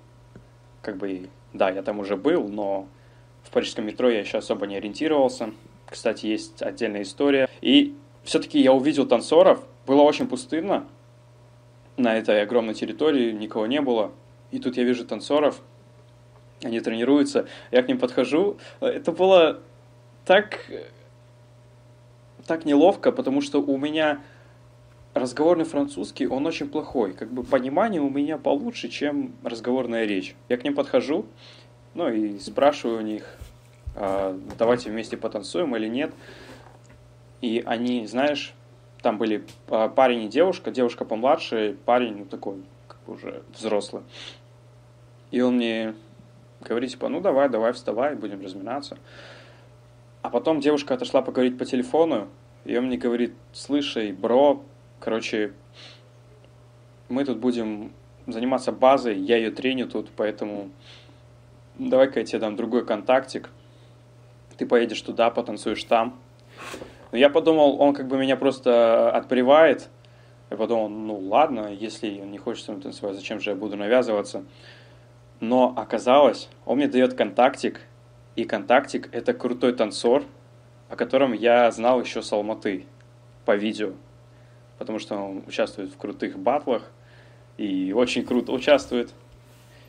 как бы, да, я там уже был, но в парижском метро я еще особо не ориентировался. Кстати, есть отдельная история. И все-таки я увидел танцоров, было очень пустынно, на этой огромной территории никого не было. И тут я вижу танцоров, они тренируются, я к ним подхожу. Это было так, так неловко, потому что у меня разговорный французский, он очень плохой. Как бы понимание у меня получше, чем разговорная речь. Я к ним подхожу, ну и спрашиваю у них, а, давайте вместе потанцуем или нет. И они, знаешь, там были а, парень и девушка, девушка помладше, парень ну, такой, как уже взрослый. И он мне говорит, типа, ну давай, давай, вставай, будем разминаться. А потом девушка отошла поговорить по телефону, и он мне говорит, слышай, бро, короче, мы тут будем заниматься базой, я ее треню тут, поэтому давай-ка я тебе дам другой контактик, ты поедешь туда, потанцуешь там. Но я подумал, он как бы меня просто отпривает. Я подумал, ну ладно, если он не хочет со мной танцевать, зачем же я буду навязываться? Но оказалось, он мне дает контактик, и контактик — это крутой танцор, о котором я знал еще с Алматы по видео, потому что он участвует в крутых батлах и очень круто участвует.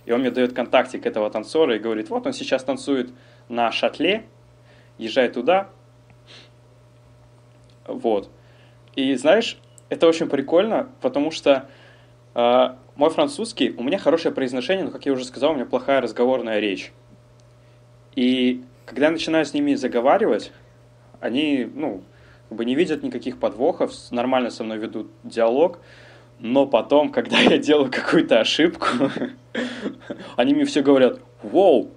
И он мне дает контактик этого танцора и говорит, вот он сейчас танцует на шатле, езжай туда. Вот. И знаешь, это очень прикольно, потому что э, мой французский, у меня хорошее произношение, но, как я уже сказал, у меня плохая разговорная речь. И когда я начинаю с ними заговаривать, они, ну, как бы не видят никаких подвохов, нормально со мной ведут диалог, но потом, когда я делаю какую-то ошибку, они мне все говорят, воу,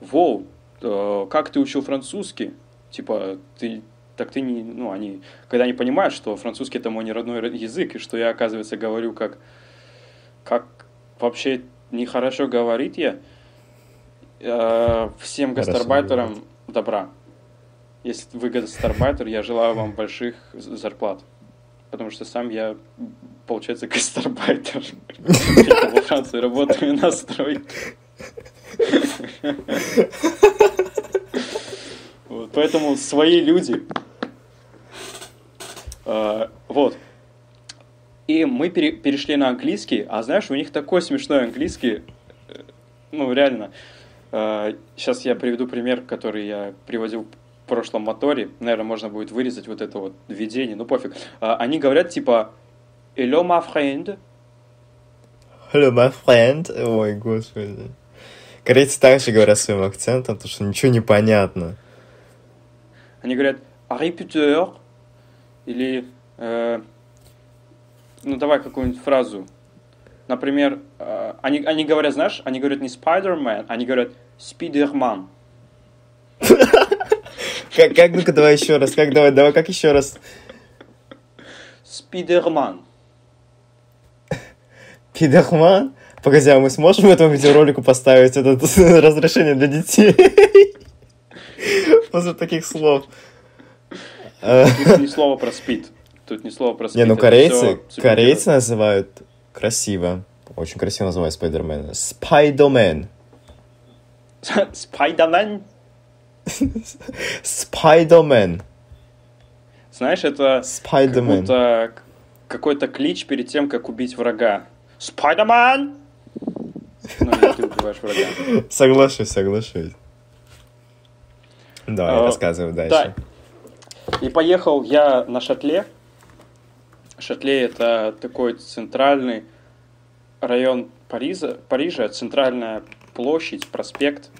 воу, Э, как ты учил французский? Типа, ты так ты не, ну, они, когда они понимают, что французский это мой не родной язык, и что я, оказывается, говорю как, как вообще нехорошо говорить я, всем гастарбайтерам добра. Если вы гастарбайтер, я желаю вам больших зарплат. Потому что сам я, получается, гастарбайтер. Я во Франции работаю на стройке. Вот, поэтому свои люди. А, вот. И мы пере, перешли на английский, а знаешь, у них такой смешной английский, э, ну реально. А, сейчас я приведу пример, который я приводил в прошлом моторе. Наверное, можно будет вырезать вот это вот введение, ну пофиг. А, они говорят типа «Hello, my friend». Hello, my friend. Ой, господи. Корейцы также говорят своим акцентом, потому что ничего не понятно. Они говорят «репетер» или э, ну давай какую-нибудь фразу. например, э, они, они говорят, знаешь, они говорят не Spider-Man, они говорят Spider-Man. Как, как ну-ка, давай еще раз, как, давай, давай, как еще раз? Спидерман. Пидахман? Погоди, а мы сможем этому видеоролику поставить это разрешение для детей? После таких слов. Тут ни слова про спид. Тут ни слова про спид. Не, ну корейцы, корейцы называют красиво. Очень красиво называют Спайдермена. Спайдомен. Супергерои. Спайдермен. Спайдомен. Знаешь, это как Спайдермен. будто к- какой-то клич перед тем, как убить врага. Спайдермен! Ну, или ты убиваешь врага. Соглашусь, соглашусь. Давай, А, рассказывай Да. дальше. И поехал я на шатле. Шатле это такой центральный район Парижа, Парижа, центральная площадь, проспект,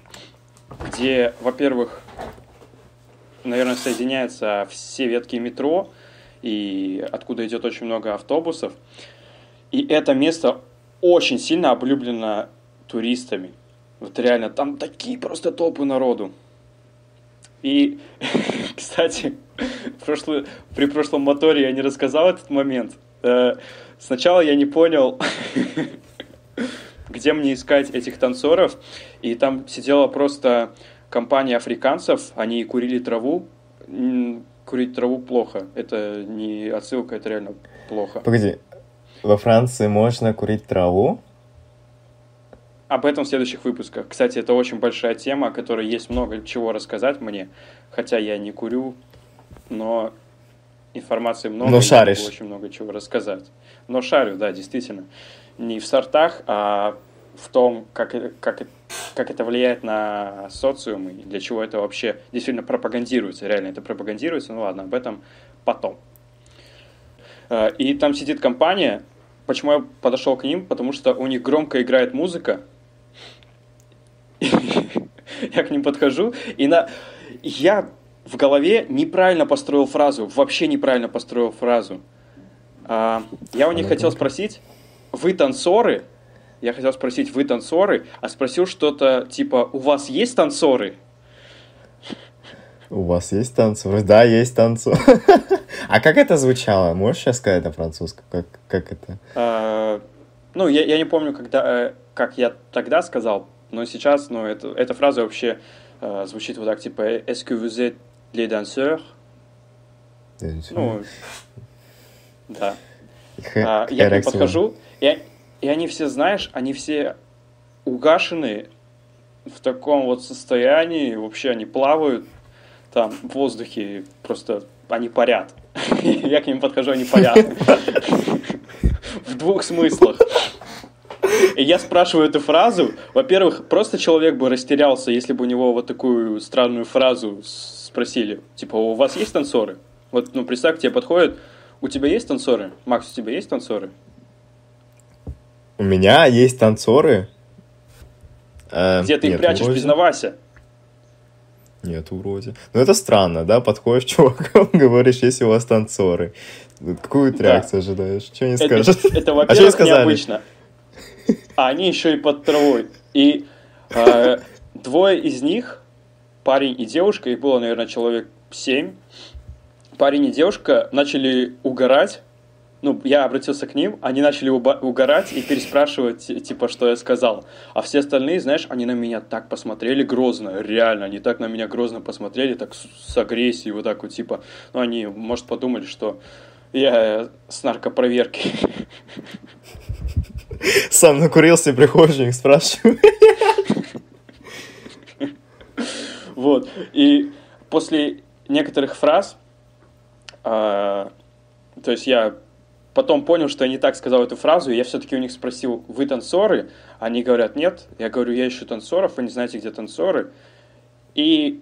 где, во-первых, наверное, соединяются все ветки метро, и откуда идет очень много автобусов. И это место очень сильно облюблено туристами. Вот реально, там такие просто толпы народу. И, кстати, прошлый- при прошлом моторе я не рассказал этот момент. Э, Сначала я не понял, где мне искать этих танцоров. И там сидела просто компания африканцев, они курили траву. Курить траву плохо. Это не отсылка, это реально плохо. Погоди, во Франции можно курить траву? Об этом в следующих выпусках. Кстати, это очень большая тема, о которой есть много чего рассказать мне. Хотя я не курю, но информации много. Но шаришь. очень много чего рассказать. Но шарю, да, действительно. Не в сортах, а в том, как, как, как это влияет на социум и для чего это вообще действительно пропагандируется. Реально это пропагандируется. Ну ладно, об этом потом. Э, И там сидит компания. Почему я подошел к ним? Потому что у них громко играет музыка. Я к ним подхожу, и на... я в голове неправильно построил фразу, вообще неправильно построил фразу. А, Я у них хотел спросить, вы танцоры? Я хотел спросить, вы танцоры? А спросил что-то типа, у вас есть танцоры? У вас есть танцор? Да, есть танцор. А как это звучало? Можешь сейчас сказать на французском? Как, как это? А, Ну, я, я не помню, когда, э, как я тогда сказал, но сейчас, ну, это, эта фраза вообще э, звучит вот так, типа, «Est-ce que vous êtes les danseurs?» Ну, да. А, я к ним подхожу, и, и они все, знаешь, они все угашенные в таком вот состоянии, вообще они плавают там в воздухе, просто они парят. Я к ним подхожу, они парят. В двух смыслах. И я спрашиваю эту фразу. Во-первых, просто человек бы растерялся, если бы у него вот такую странную фразу спросили. Типа, у вас есть танцоры? Вот, ну, представь, к тебе подходят, у тебя есть танцоры? Макс, у тебя есть танцоры? У меня есть танцоры. Э, Где ты их нет, прячешь, вроде. признавайся. Нет, вроде. Ну это странно, да? Подходишь чувакам, говоришь, есть у вас танцоры. Какую Да. реакцию ожидаешь? Что они Это, скажут? это, А что во-первых, сказали? необычно. А они еще и под травой. И э, двое из них, парень и девушка, их было, наверное, человек семь, парень и девушка начали угорать. Ну, я обратился к ним, они начали угорать и переспрашивать, ти- типа, что я сказал. А все остальные, знаешь, они на меня так посмотрели грозно, реально, они так на меня грозно посмотрели, так с, агрессией, вот так вот, типа, ну, они, может, подумали, что я с наркопроверки. Сам накурился и приходишь, у них спрашиваю. Вот. И после некоторых фраз, а, то есть я потом понял, что я не так сказал эту фразу, и я все-таки у них спросил, вы танцоры? Они говорят, нет. Я говорю, я ищу танцоров, вы не знаете, где танцоры. И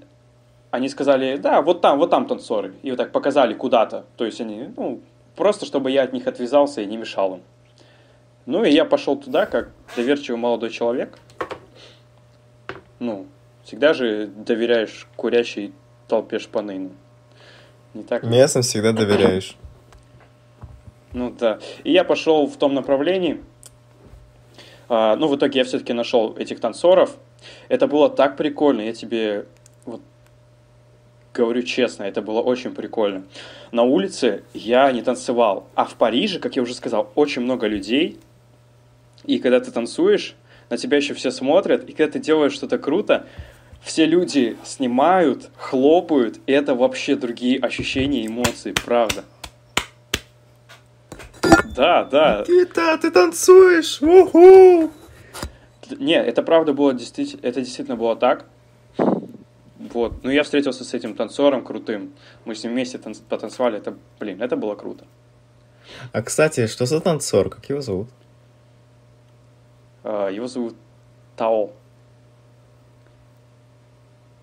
они сказали, да, вот там, вот там танцоры. И вот так показали куда-то. То есть они, ну, просто чтобы я от них отвязался и не мешал им. Ну, и я пошел туда, как доверчивый молодой человек. Ну, всегда же доверяешь курящей толпе шпаны. Не так? Местным всегда доверяешь. Ну да. И я пошел в том направлении. А, ну, в итоге я все-таки нашел этих танцоров. Это было так прикольно, я тебе вот говорю честно, это было очень прикольно. На улице я не танцевал, а в Париже, как я уже сказал, очень много людей, и когда ты танцуешь, на тебя еще все смотрят, и когда ты делаешь что-то круто, все люди снимают, хлопают, и это вообще другие ощущения, эмоции, правда. Да, да. Никита, ты танцуешь! Уху! Не, это правда было действительно, это действительно было так. Вот. Ну, я встретился с этим танцором крутым. Мы с ним вместе танц... потанцевали. Это, блин, это было круто. А, кстати, что за танцор? Как его зовут? А, его зовут Тао.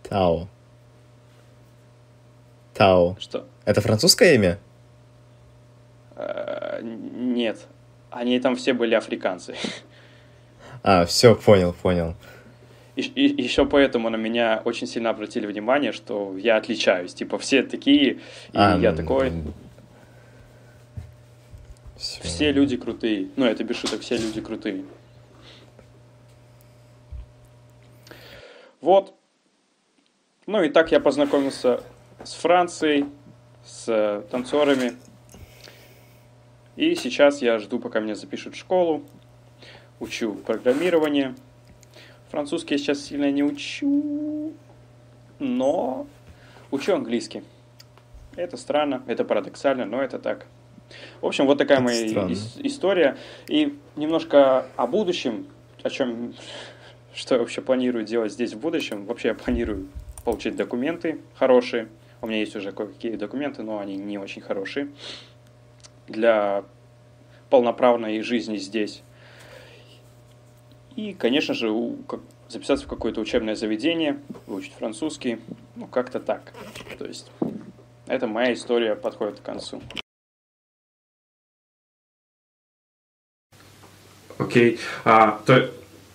Тао. Тао. Что? Это французское имя? А, нет. Они там все были африканцы. А, все, понял, понял. И, и еще поэтому на меня очень сильно обратили внимание, что я отличаюсь. Типа все такие, и а, я ну, такой. Ну, все. все люди крутые. Ну, это без шуток, все люди крутые. Вот. Ну и так я познакомился с Францией, с танцорами. И сейчас я жду, пока меня запишут в школу. Учу программирование. Французский я сейчас сильно не учу, но учу английский. Это странно, это парадоксально, но это так. В общем, вот такая это моя ис- история. И немножко о будущем, о чем, что я вообще планирую делать здесь в будущем. Вообще я планирую получить документы хорошие. У меня есть уже кое-какие документы, но они не очень хорошие. Для полноправной жизни здесь. И, конечно же, записаться в какое-то учебное заведение, выучить французский, ну, как-то так. То есть, это моя история подходит к концу. Окей. Okay. А, то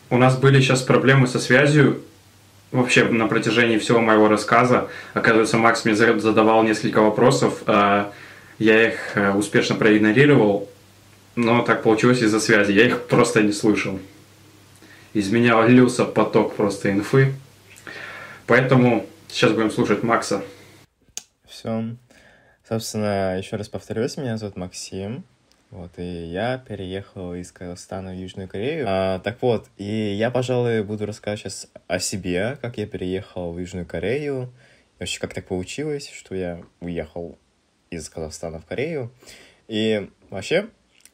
у нас были сейчас проблемы со связью вообще на протяжении всего моего рассказа. Оказывается, Макс мне задавал несколько вопросов. Я их э, успешно проигнорировал, но так получилось из-за связи. Я их просто не слышал из меня лился поток просто инфы. Поэтому сейчас будем слушать Макса. Все. Собственно, еще раз повторюсь, меня зовут Максим. Вот, и я переехал из Казахстана в Южную Корею. А, так вот, и я, пожалуй, буду рассказывать сейчас о себе, как я переехал в Южную Корею. И вообще, как так получилось, что я уехал из Казахстана в Корею. И вообще,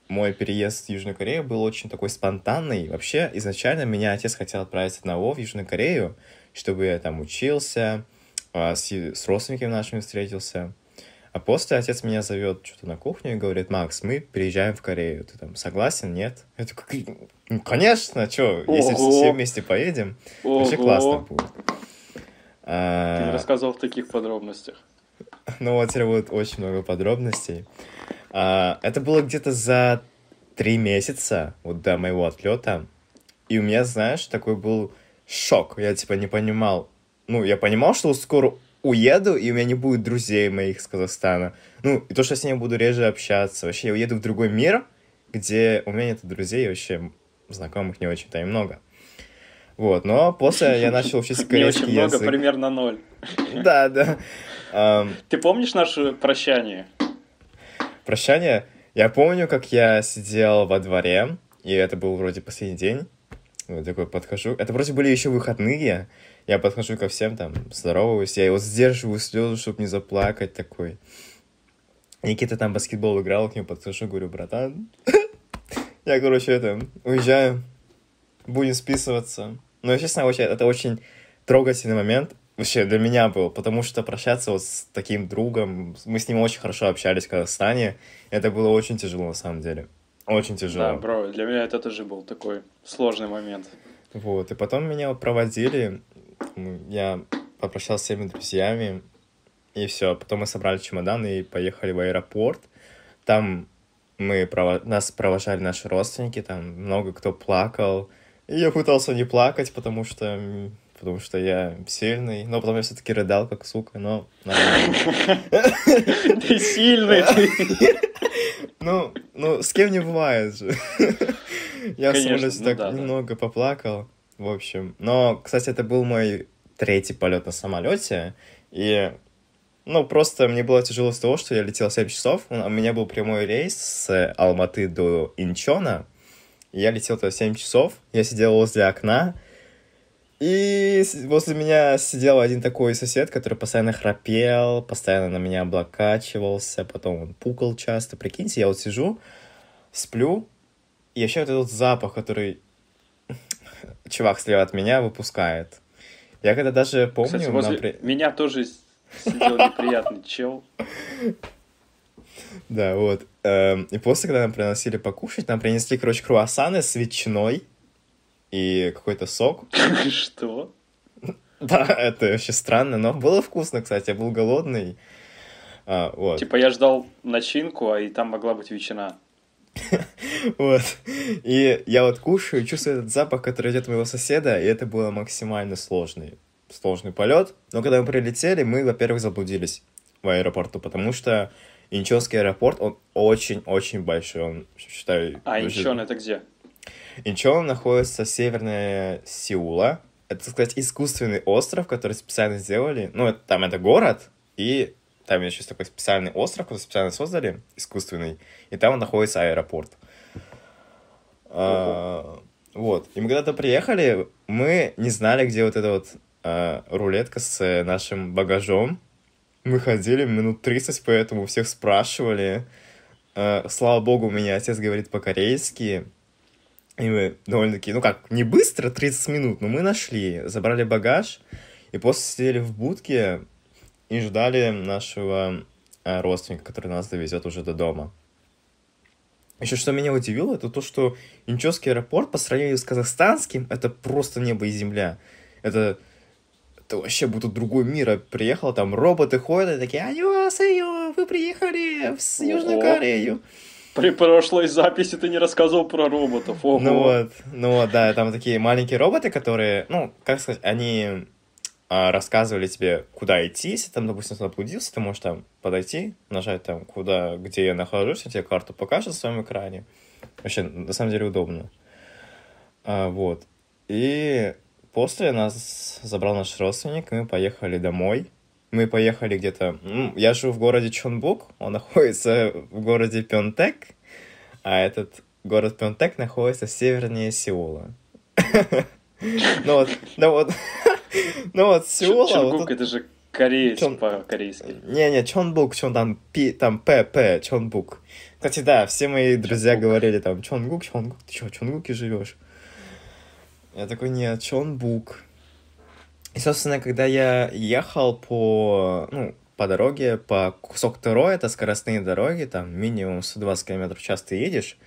мой переезд в Южную Корею был очень такой спонтанный. Вообще, изначально меня отец хотел отправить одного в Южную Корею, чтобы я там учился, а, с, с родственниками нашими встретился. А после отец меня зовет что-то на кухню и говорит, Макс, мы переезжаем в Корею. Ты там согласен, нет? Я такой, ну, конечно, что, если все вместе поедем, Ого. вообще классно будет. А... Ты не рассказывал в таких подробностях. Ну вот теперь будет очень много подробностей. А, это было где-то за три месяца вот до моего отлета. И у меня, знаешь, такой был шок. Я типа не понимал. Ну, я понимал, что скоро уеду, и у меня не будет друзей моих из Казахстана. Ну, и то, что я с ними буду реже общаться. Вообще, я уеду в другой мир, где у меня нет друзей, вообще знакомых не очень-то и много. Вот, но после я начал учить корейский язык. Не очень много, примерно ноль. Да, да. Ты помнишь наше прощание? прощание. Я помню, как я сидел во дворе, и это был вроде последний день. Вот такой подхожу. Это вроде были еще выходные. Я подхожу ко всем, там, здороваюсь. Я его сдерживаю слезы, чтобы не заплакать такой. Никита там баскетбол играл, к нему подхожу, говорю, братан, я, короче, это, уезжаю, будем списываться. Но, честно, очень, это очень трогательный момент вообще для меня был, потому что прощаться вот с таким другом, мы с ним очень хорошо общались в Казахстане, это было очень тяжело на самом деле. Очень тяжело. Да, бро, для меня это тоже был такой сложный момент. Вот, и потом меня проводили, я попрощался с всеми друзьями, и все. Потом мы собрали чемоданы и поехали в аэропорт. Там мы прово... нас провожали наши родственники, там много кто плакал. И я пытался не плакать, потому что потому что я сильный, но потом я все-таки рыдал, как сука, но Ты сильный, Ну, ну, с кем не бывает же. Я в самолете ну так немного поплакал, в общем. Но, кстати, это был мой третий полет на самолете, и, ну, просто мне было тяжело с того, что я летел 7 часов, у меня был прямой рейс с Алматы до Инчона, и я летел туда 7 часов, я сидел возле окна, и возле меня сидел один такой сосед, который постоянно храпел, постоянно на меня облокачивался, потом он пукал часто. Прикиньте, я вот сижу, сплю, и вообще вот этот запах, который чувак слева от меня выпускает. Я когда даже помню... Кстати, возле при- меня тоже сидел неприятный чел. Да, вот. Эм, И после, когда нам приносили покушать, нам принесли, короче, круассаны с ветчиной и какой-то сок. Что? Да, это вообще странно, но было вкусно, кстати, я был голодный. А, вот. Типа я ждал начинку, а и там могла быть ветчина. Вот. И я вот кушаю, чувствую этот запах, который идет от моего соседа, и это было максимально сложный, сложный полет. Но когда мы прилетели, мы, во-первых, заблудились в аэропорту, потому что Инчонский аэропорт, он очень-очень большой, он, считаю... А Инчон это где? Инчон находится северная Сеула. Это, так сказать, искусственный остров, который специально сделали. Ну, это, там это город, и там еще есть такой специальный остров, который специально создали, искусственный, и там находится аэропорт. А, вот. И мы когда-то приехали, мы не знали, где вот эта вот а, рулетка с нашим багажом. Мы ходили минут 30, поэтому всех спрашивали. А, слава богу, у меня отец говорит по-корейски. И мы довольно-таки, ну как, не быстро, 30 минут, но мы нашли, забрали багаж, и после сидели в будке и ждали нашего э, родственника, который нас довезет уже до дома. Еще что меня удивило, это то, что Инчонский аэропорт по сравнению с казахстанским, это просто небо и земля. Это, это вообще будто другой мир. Я приехал, там роботы ходят, и такие, «Аньосайо, вы приехали в Южную. Корею». При прошлой записи ты не рассказывал про роботов. Ого. Ну вот, ну вот, да, там такие маленькие роботы, которые, ну, как сказать, они а, рассказывали тебе, куда идти, если там, допустим, заблудился, ты можешь там подойти, нажать там, куда, где я нахожусь, он тебе карту покажет на своем экране. Вообще, на самом деле, удобно. А, вот. И после нас забрал наш родственник, и мы поехали домой. Мы поехали где-то... ну, я живу в городе Чонбук, он находится в городе Пьонтек, а этот город Пьонтек находится севернее Сеула. Ну вот, ну вот, ну вот Сеула... вот Чонгук тут- это же кореец Чон- по-корейски. Не-не, Чонбук, Чон там Пи, там П, П, Чонбук. Кстати, да, все мои друзья Чонбук. говорили там Чонгук, Чонгук, ты что, в Чонгуке живешь? Я такой, нет, Чонбук. И, собственно, когда я ехал по, ну, по дороге, по 고속도로, это скоростные дороги, там минимум 120 км в час ты едешь,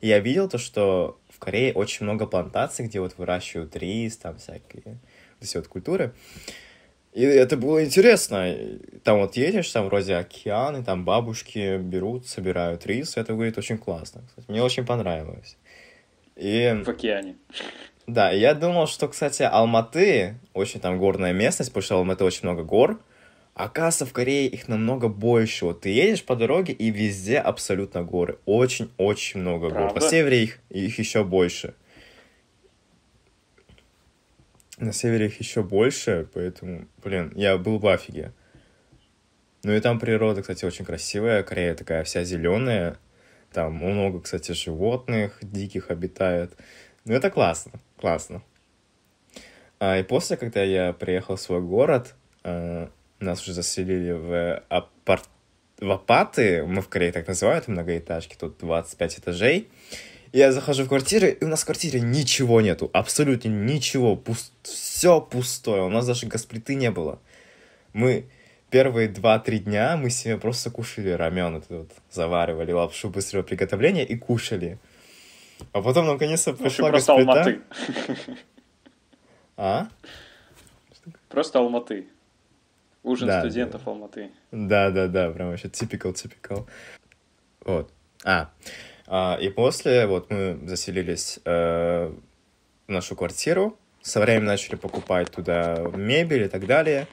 и я видел то, что в Корее очень много плантаций, где вот выращивают рис, там всякие эти вот культуры. И это было интересно. Там вот едешь, там вроде океан, и там бабушки берут, собирают рис. Это выглядит очень классно. кстати. Мне очень понравилось. И В океане. Да, я думал, что, кстати, Алматы очень там горная местность, потому что Алматы очень много гор. А Оказывается, в Корее их намного больше. Вот ты едешь по дороге, и везде абсолютно горы. Очень-очень много гор. Правда? На севере их, их еще больше. На севере их еще больше, поэтому, блин, я был в афиге. Ну и там природа, кстати, очень красивая. Корея такая вся зеленая. Там много, кстати, животных диких обитает. Ну это классно, классно. А, и после, когда я приехал в свой город, э, нас уже заселили в, апарт... в апаты, мы в Корее так называют, многоэтажки, тут 25 этажей. Я захожу в квартиру, и у нас в квартире ничего нету, абсолютно ничего, пуст... все пустое, у нас даже газплиты не было. Мы первые 2-3 дня мы себе просто кушали рамен, это вот, заваривали лапшу быстрого приготовления и кушали. А потом наконец-то пришла просто газплита. Алматы. А? Просто Алматы. Ужин Да, студентов Алматы. Да, да, да, прям вообще typical, typical. Вот. А, а, и после вот мы заселились э, в нашу квартиру, со временем начали покупать туда мебель и так далее,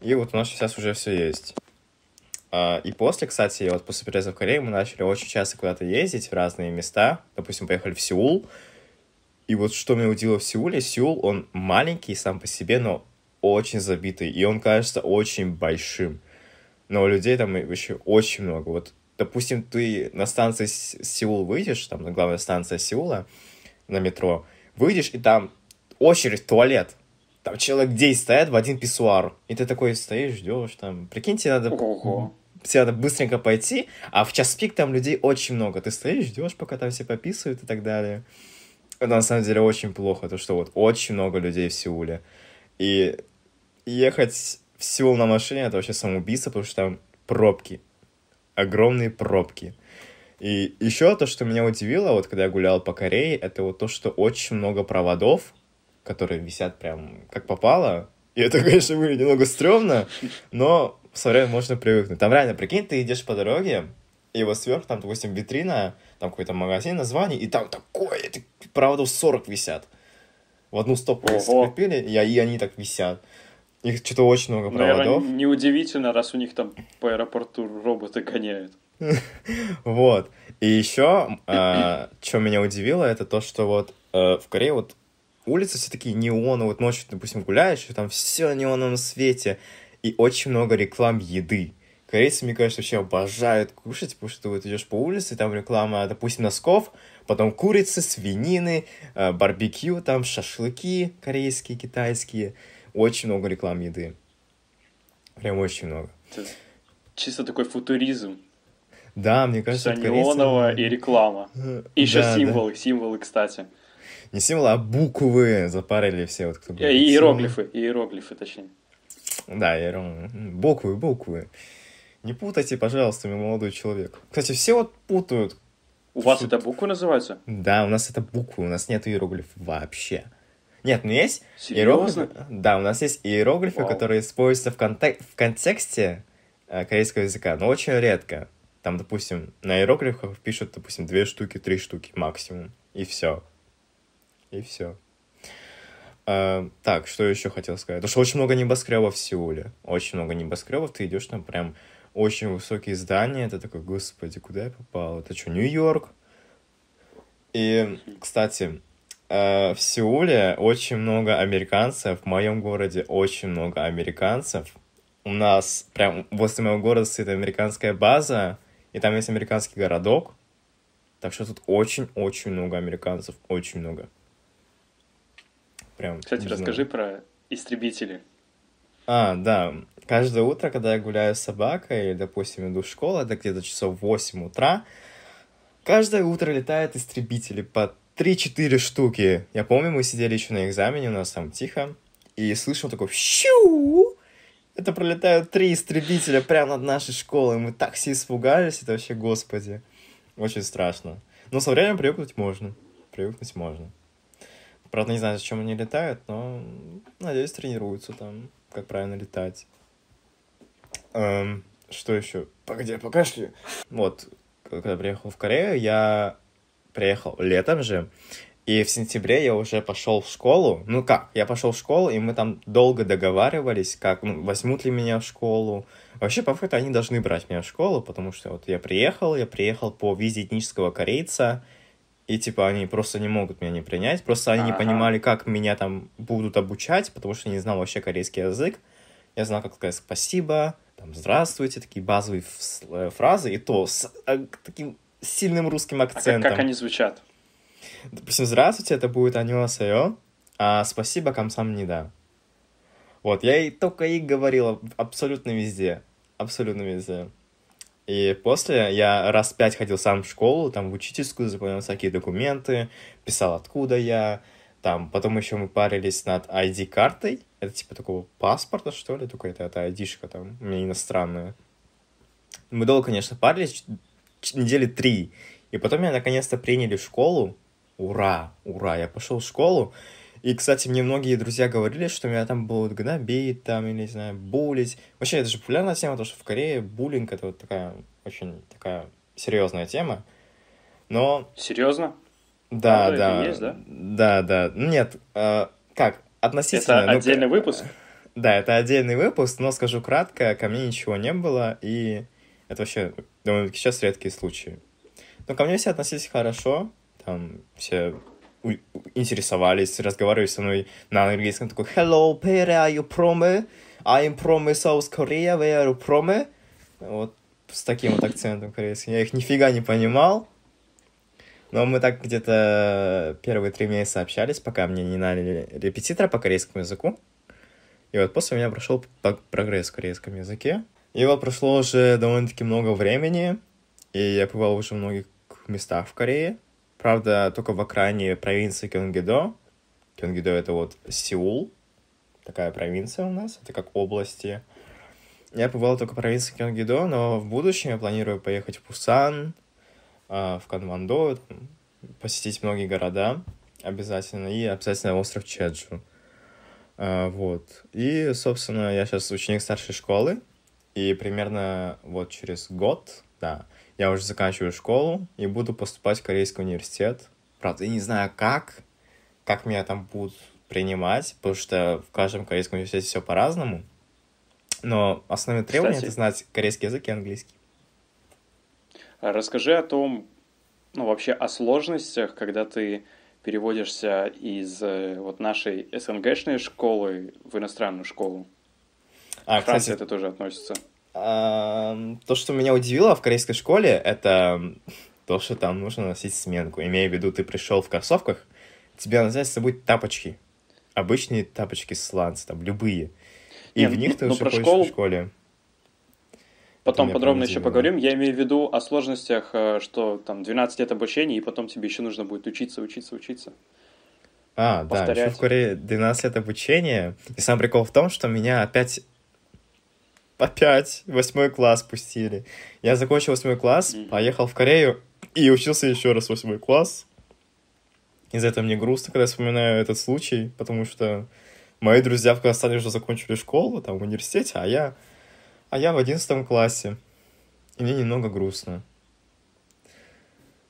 и вот у нас сейчас уже все есть. А, и после, кстати, вот после переезда в Корею мы начали очень часто куда-то ездить в разные места. Допустим, поехали в Сеул. И вот что меня удивило в Сеуле, Сеул, он маленький сам по себе, но очень забитый. И он кажется очень большим. Но людей там еще очень много. Вот, допустим, ты на станции Сеул выйдешь, там, на главная станция Сеула, на метро, выйдешь, и там очередь туалет. Там человек 10 стоят в один писсуар. И ты такой стоишь, ждешь там. Прикиньте, надо... Ого. Тебе надо быстренько пойти, а в час пик там людей очень много. Ты стоишь, ждешь, пока там все пописывают и так далее. Это на самом деле очень плохо, то что вот очень много людей в Сеуле. И ехать в Сеул на машине это вообще самоубийство, потому что там пробки. Огромные пробки. И еще то, что меня удивило, вот когда я гулял по Корее, это вот то, что очень много проводов, которые висят прям как попало. И это, конечно, выглядит немного стрёмно, но со временем можно привыкнуть. Там реально, прикинь, ты идешь по дороге, и вот сверху там, допустим, витрина, там какой-то магазин, название, и там такое, это проводов 40 висят. В одну стопку скрепили, и, и они так висят. Их что-то очень много проводов. Наверное, неудивительно, раз у них там по аэропорту роботы гоняют. Вот. И еще, а, что меня удивило, это то, что вот э, в Корее вот улицы все такие неоновые, вот ночью, допустим, гуляешь, и там все неоновом свете, и очень много реклам еды. Корейцы, мне кажется, вообще обожают кушать, потому что вот идешь по улице, там реклама, допустим, носков, потом курицы, свинины, э, барбекю, там шашлыки корейские, китайские. Очень много реклам еды. Прям очень много. Это чисто такой футуризм. Да, мне кажется, Все неоново и реклама. И еще да, символы, да. символы, кстати. Не символы, а буквы запарили все. Вот, кто э, иероглифы, иероглифы, точнее. Да, иероглифы. Буквы, буквы. Не путайте, пожалуйста, мой молодой человек. Кстати, все вот путают. У вас это буквы называются? Да, у нас это буквы, у нас нет иероглифов вообще. Нет, ну есть Серьезно? иероглифы. Да, у нас есть иероглифы, Вау. которые используются в, контек... в контексте э, корейского языка, но очень редко. Там, допустим, на иероглифах пишут, допустим, две штуки, три штуки максимум. И все. И все. А, так, что еще хотел сказать? Потому что очень много небоскребов в Сеуле. Очень много небоскребов. Ты идешь там прям очень высокие здания. Это такой, господи, куда я попал? Это что, Нью-Йорк? И, кстати, э, в Сеуле очень много американцев. В моем городе очень много американцев. У нас прям возле моего города стоит американская база, и там есть американский городок. Так что тут очень-очень много американцев, очень много. Прям, Кстати, расскажи про истребители. А, да. Каждое утро, когда я гуляю с собакой, допустим, иду в школу, это где-то часов 8 утра, каждое утро летают истребители по 3-4 штуки. Я помню, мы сидели еще на экзамене, у нас там тихо, и слышал такой щу Это пролетают три истребителя прямо над нашей школой. Мы так все испугались, это вообще, господи. Очень страшно. Но со временем привыкнуть можно. Привыкнуть можно. Правда, не знаю, зачем они летают, но, надеюсь, тренируются там, как правильно летать. Эм, что еще? Погоди, покашли. Вот, когда приехал в Корею, я приехал летом же, и в сентябре я уже пошел в школу. Ну как, я пошел в школу, и мы там долго договаривались, как, ну, возьмут ли меня в школу. Вообще, по факту, они должны брать меня в школу, потому что вот я приехал, я приехал по визе этнического корейца, и, типа, они просто не могут меня не принять. Просто они не понимали, как меня там будут обучать, потому что не знал вообще корейский язык. Я знал, как сказать спасибо, там, здравствуйте, такие базовые э, фразы, и то с э, таким сильным русским акцентом. А как, как они звучат? Допустим, здравствуйте, это будет аньосео, а спасибо камсам не да. Вот, я и только и говорил абсолютно везде. Абсолютно везде. И после я раз пять ходил сам в школу, там в учительскую, заполнял всякие документы, писал, откуда я. Там, потом еще мы парились над ID-картой. Это типа такого паспорта, что ли, только это, это ID-шка там, у меня иностранная. Мы долго, конечно, парились, недели три. И потом меня наконец-то приняли в школу. Ура, ура, я пошел в школу. И, кстати, мне многие друзья говорили, что меня там будут гнобить, там, или, не знаю, булить. Вообще, это же популярная тема, потому что в Корее буллинг — это вот такая очень такая серьезная тема. Но... Серьезно? Да, а, да. Есть, да? Да, да. Нет, э, как, относительно... Это отдельный ну, выпуск? Да, это отдельный выпуск, но скажу кратко, ко мне ничего не было, и Это вообще довольно сейчас редкие случаи. Но ко мне все относились хорошо, там все интересовались, разговаривали со мной на английском, такой «Hello, Pere, are you from? I'm from South Korea, where are you from?» Вот с таким вот акцентом корейским. Я их нифига не понимал, но мы так где-то первые три месяца общались, пока мне не наняли репетитора по корейскому языку. И вот после меня прошел прогресс в корейском языке. И вот прошло уже довольно-таки много времени, и я бывал уже в многих местах в Корее. Правда, только в окраине провинции Кёнгидо. Кёнгидо — это вот Сеул, такая провинция у нас, это как области. Я побывал только в провинции Кёнгидо, но в будущем я планирую поехать в Пусан, а, в Канвандо, посетить многие города обязательно, и обязательно остров Чеджу. А, вот. И, собственно, я сейчас ученик старшей школы, и примерно вот через год, да, я уже заканчиваю школу и буду поступать в Корейский университет. Правда, я не знаю как, как меня там будут принимать, потому что в каждом корейском университете все по-разному. Но основные требования Кстати, это знать корейский язык и английский. А расскажи о том, ну вообще о сложностях, когда ты переводишься из э, вот нашей СНГшной школы в иностранную школу. А, Франция кстати, это тоже относится. То, что меня удивило в корейской школе, это то, что там нужно носить сменку. Имея в виду, ты пришел в кроссовках, тебе надо взять с собой тапочки. Обычные тапочки сланцы, там, любые. И Нет, в них ну, ты уже ходишь школу... в школе. Потом подробно еще поговорим. Я имею в виду о сложностях, э, что там 12 лет обучения, и потом тебе еще нужно будет учиться, учиться, учиться. А, повторять. да, еще в Корее 12 лет обучения. И сам прикол в том, что меня опять опять восьмой класс пустили. Я закончил восьмой класс, поехал в Корею и учился еще раз восьмой класс. Из-за этого мне грустно, когда я вспоминаю этот случай, потому что мои друзья в Казахстане уже закончили школу, там, в университете, а я, а я в одиннадцатом классе. И мне немного грустно.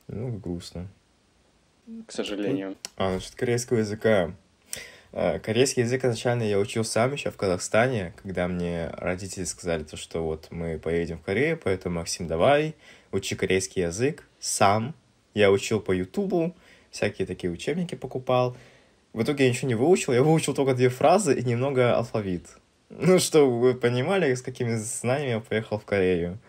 Немного грустно. К сожалению. А, насчет корейского языка. Э, корейский язык изначально я учил сам еще в Казахстане, когда мне родители сказали то, что вот мы поедем в Корею, поэтому, Максим, давай, учи корейский язык сам. Я учил по Ютубу, всякие такие учебники покупал. В итоге я ничего не выучил, я выучил только две фразы и немного алфавит. Ну, чтобы вы понимали, с какими знаниями я поехал в Корею.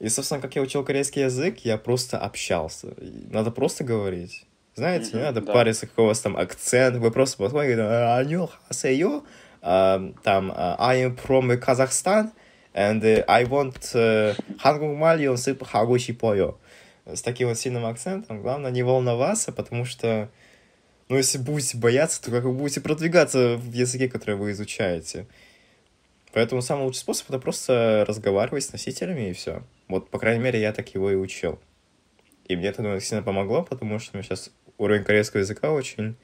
И, собственно, как я учил корейский язык, я просто общался. Надо просто говорить. Знаете, mm-hmm, не надо да. париться, какой у вас там акцент. Вы просто подходите, э, аню хасею, э, там, э, I am from Kazakhstan, and I want Хангунг Мальон сып хагучи пою. С таким вот сильным акцентом. Главное не волноваться, потому что, ну, если будете бояться, то как вы будете продвигаться в языке, который вы изучаете. Поэтому самый лучший способ это просто разговаривать с носителями и все. Вот, по крайней мере, я так его и учил. И мне это думаю, сильно помогло, потому что у меня сейчас уровень корейского языка очень,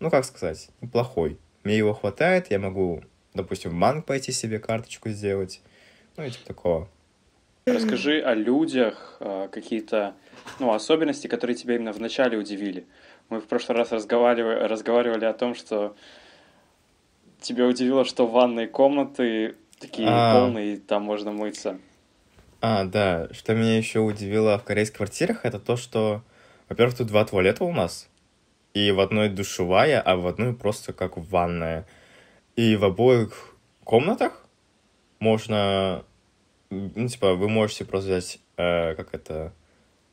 ну как сказать, неплохой. Мне его хватает, я могу, допустим, в банк пойти себе карточку сделать, ну и типа такого. Расскажи о людях, а, какие-то ну, особенности, которые тебя именно вначале удивили. Мы в прошлый раз разговаривали, разговаривали о том, что тебя удивило, что ванные комнаты такие а... полные, и там можно мыться. А, да. Что меня еще удивило в корейских квартирах, это то, что во-первых, тут два туалета у нас. И в одной душевая, а в одной просто как ванная. И в обоих комнатах можно... Ну, типа, вы можете просто взять, э, как это,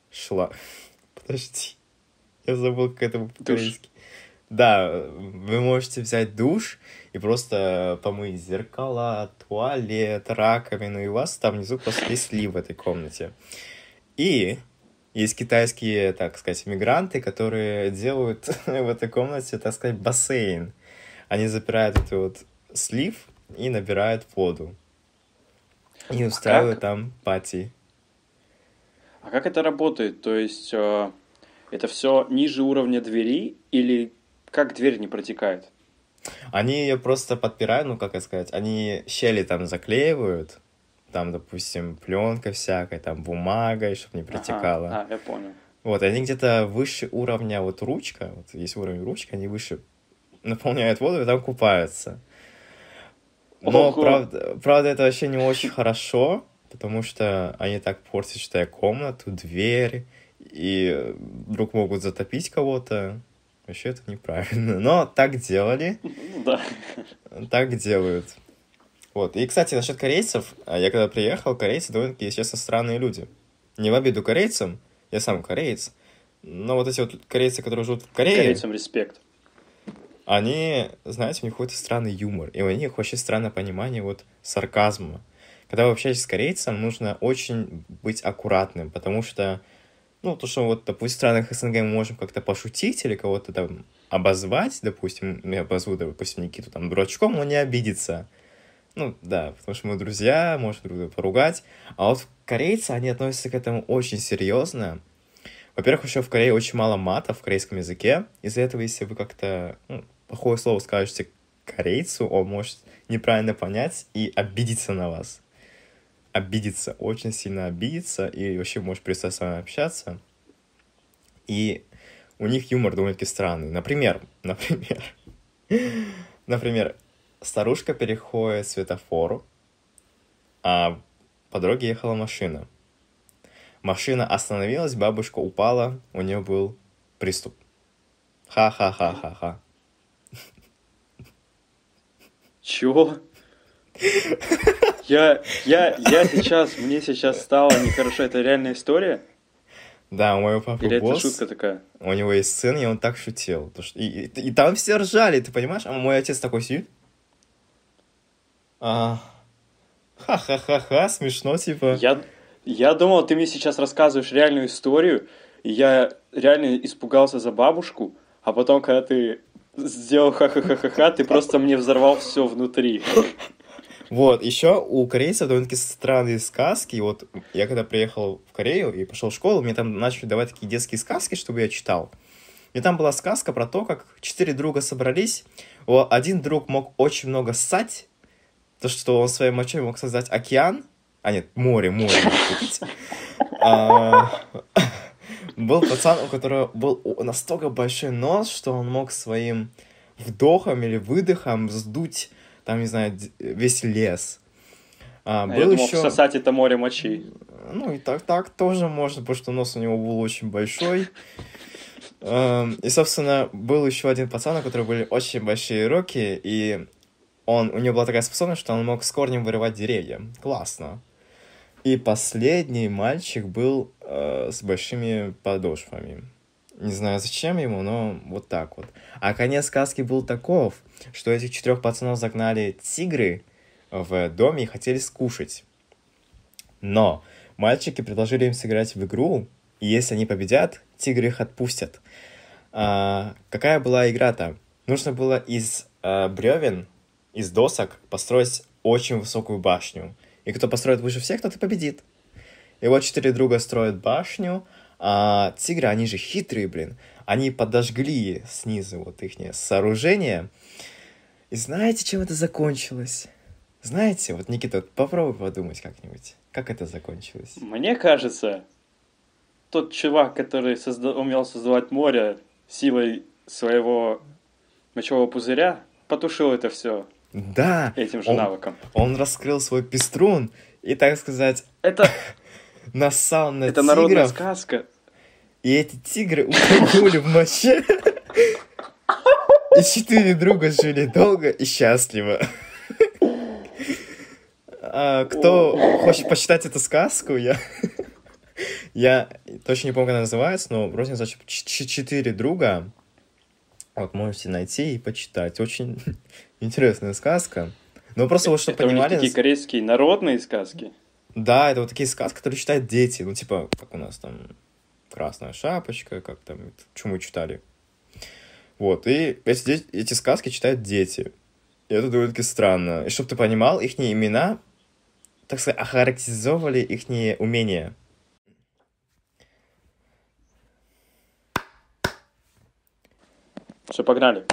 шла... Подожди. Я забыл, как это по-корейски. Да, вы можете взять душ и просто помыть зеркала, туалет, раковину, и у вас там внизу просто есть слив в этой комнате. И есть китайские, так сказать, мигранты, которые делают в этой комнате, так сказать, бассейн. Они запирают этот вот слив и набирают воду. И а устраивают а там пати. А как это работает? То есть э, это все ниже уровня двери или как дверь не протекает? Они ее просто подпирают, ну как сказать, они щели там заклеивают, там, допустим, пленка всякая, там, бумагой, чтобы не протекало. Ага. А, я понял. Вот, они где-то выше уровня, вот ручка, вот есть уровень ручки, они выше наполняют воду и там купаются. Но, правда, правда, это вообще не очень хорошо, потому что они так портят, считай, комнату, дверь, и вдруг могут затопить кого-то. Вообще это неправильно. Но так делали. Да. Так делают. Вот. И, кстати, насчет корейцев. а Я когда приехал, корейцы довольно-таки, если честно, странные люди. Не в обиду корейцам, я сам кореец, но вот эти вот корейцы, которые живут в Корее, Корейцам респект. они, знаете, у них какой-то странный юмор, и у них вообще странное понимание вот сарказма. Когда вы общаетесь с корейцем, нужно очень быть аккуратным, потому что, ну, то, что вот, допустим, в странах СНГ мы можем как-то пошутить или кого-то там обозвать, допустим, я обозву, допустим, Никиту там дурачком, он не обидится. Ну, да, потому что мы друзья, можем друг друга поругать. А вот корейцы, они относятся к этому очень серьезно. Во-первых, еще в Корее очень мало мата в корейском языке. Из-за этого, если вы как-то ну, плохое слово скажете корейцу, он может неправильно понять и обидеться на вас. Обидеться, очень сильно обидеться, и вообще может перестать с вами общаться. И у них юмор довольно-таки странный. Например, например, например, старушка переходит светофор, а по дороге ехала машина. Машина остановилась, бабушка упала, у нее был приступ. Ха-ха-ха-ха-ха. Чего? Я, я, я сейчас, мне сейчас стало нехорошо. Это реальная история? Да, у моего папы Или это босс, шутка такая? у него есть сын, и он так шутил. И, и- и там все ржали, ты понимаешь? А мой отец такой сидит. А, Ха-ха-ха-ха, смешно, типа. Я, я думал, ты мне сейчас рассказываешь реальную историю, и я реально испугался за бабушку, а потом, когда ты сделал ха-ха-ха-ха-ха, ты просто мне взорвал все внутри. Вот, еще у корейцев довольно-таки странные сказки. И Вот я когда приехал в Корею и пошел в школу, мне там начали давать такие детские сказки, чтобы я читал. И там была сказка про то, как четыре друга собрались. Один друг мог очень много ссать, то, что он своей мочой мог создать океан. А нет, море, море. А, Был пацан, у которого был настолько большой нос, что он мог своим вдохом или выдохом сдуть, там, не знаю, весь лес. А, А был я еще... всосать это море мочи. Ну, и так, так тоже можно, потому что нос у него был очень большой. Эм, И, собственно, был еще один пацан, у которого были очень большие руки, и он, у него была такая способность, что он мог с корнем вырывать деревья. Классно. И последний мальчик был э, с большими подошвами. Не знаю, зачем ему, но вот так вот. А конец сказки был таков, что этих четырех пацанов загнали тигры в доме и хотели скушать. Но мальчики предложили им сыграть в игру, и если они победят, тигры их отпустят. А, какая была игра там? Нужно было из а, бревен, из досок построить очень высокую башню. И кто построит выше всех, тот и победит. И вот четыре друга строят башню, а тигры, они же хитрые, блин. Они подожгли снизу вот их сооружение. И знаете, чем это закончилось? Знаете, вот, Никита, попробуй подумать как-нибудь. Как это закончилось? Мне кажется, тот чувак, который созда- умел создавать море силой своего мочевого пузыря, потушил это все Да, этим же он, навыком. он раскрыл свой пеструн и, так сказать, Это, нассал на это народная тигров. сказка. И эти тигры утонули в моче. И четыре друга жили долго и счастливо. А, кто хочет почитать эту сказку, я... Я точно не помню, как она называется, но вроде ч- «Четыре друга». Вот, можете найти и почитать. Очень интересная сказка. Но просто вот, чтобы это у них понимали... такие корейские народные сказки. Да, это вот такие сказки, которые читают дети. Ну, типа, как у нас там «Красная шапочка», как там, что мы читали. Вот, и эти, эти сказки читают дети. И это довольно-таки странно. И чтобы ты понимал, их имена, так сказать, охарактеризовывали их умения. Все, погнали.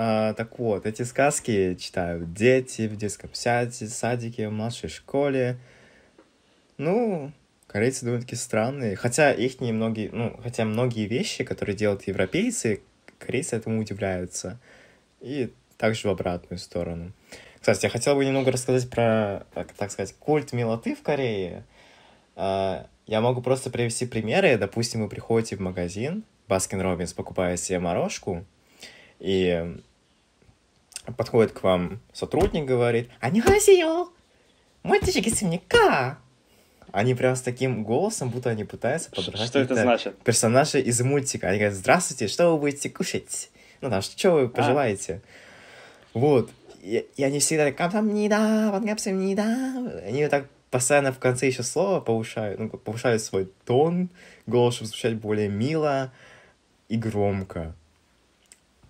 А, так вот, эти сказки читают дети в детском саде, садике, в младшей школе. Ну, корейцы довольно-таки странные. Хотя их не многие, ну, хотя многие вещи, которые делают европейцы, корейцы этому удивляются. И также в обратную сторону. Кстати, я хотел бы немного рассказать про, так, так сказать, культ милоты в Корее. А, я могу просто привести примеры. Допустим, вы приходите в магазин, Baskin Robbins, покупая себе морожку, и подходит к вам сотрудник, говорит, «안녕하세요! 뭘 드시겠습니까!» Они прям с таким голосом, будто они пытаются подражать Что это значит? персонажи из мультика. Они говорят, здравствуйте, что вы будете кушать? Ну, там, что вы пожелаете? Вот. И, и они всегда «감사합니다, 감사합니다». Они вот так постоянно в конце еще слова повышают, ну, повышают свой тон, голос, чтобы звучать более мило и громко.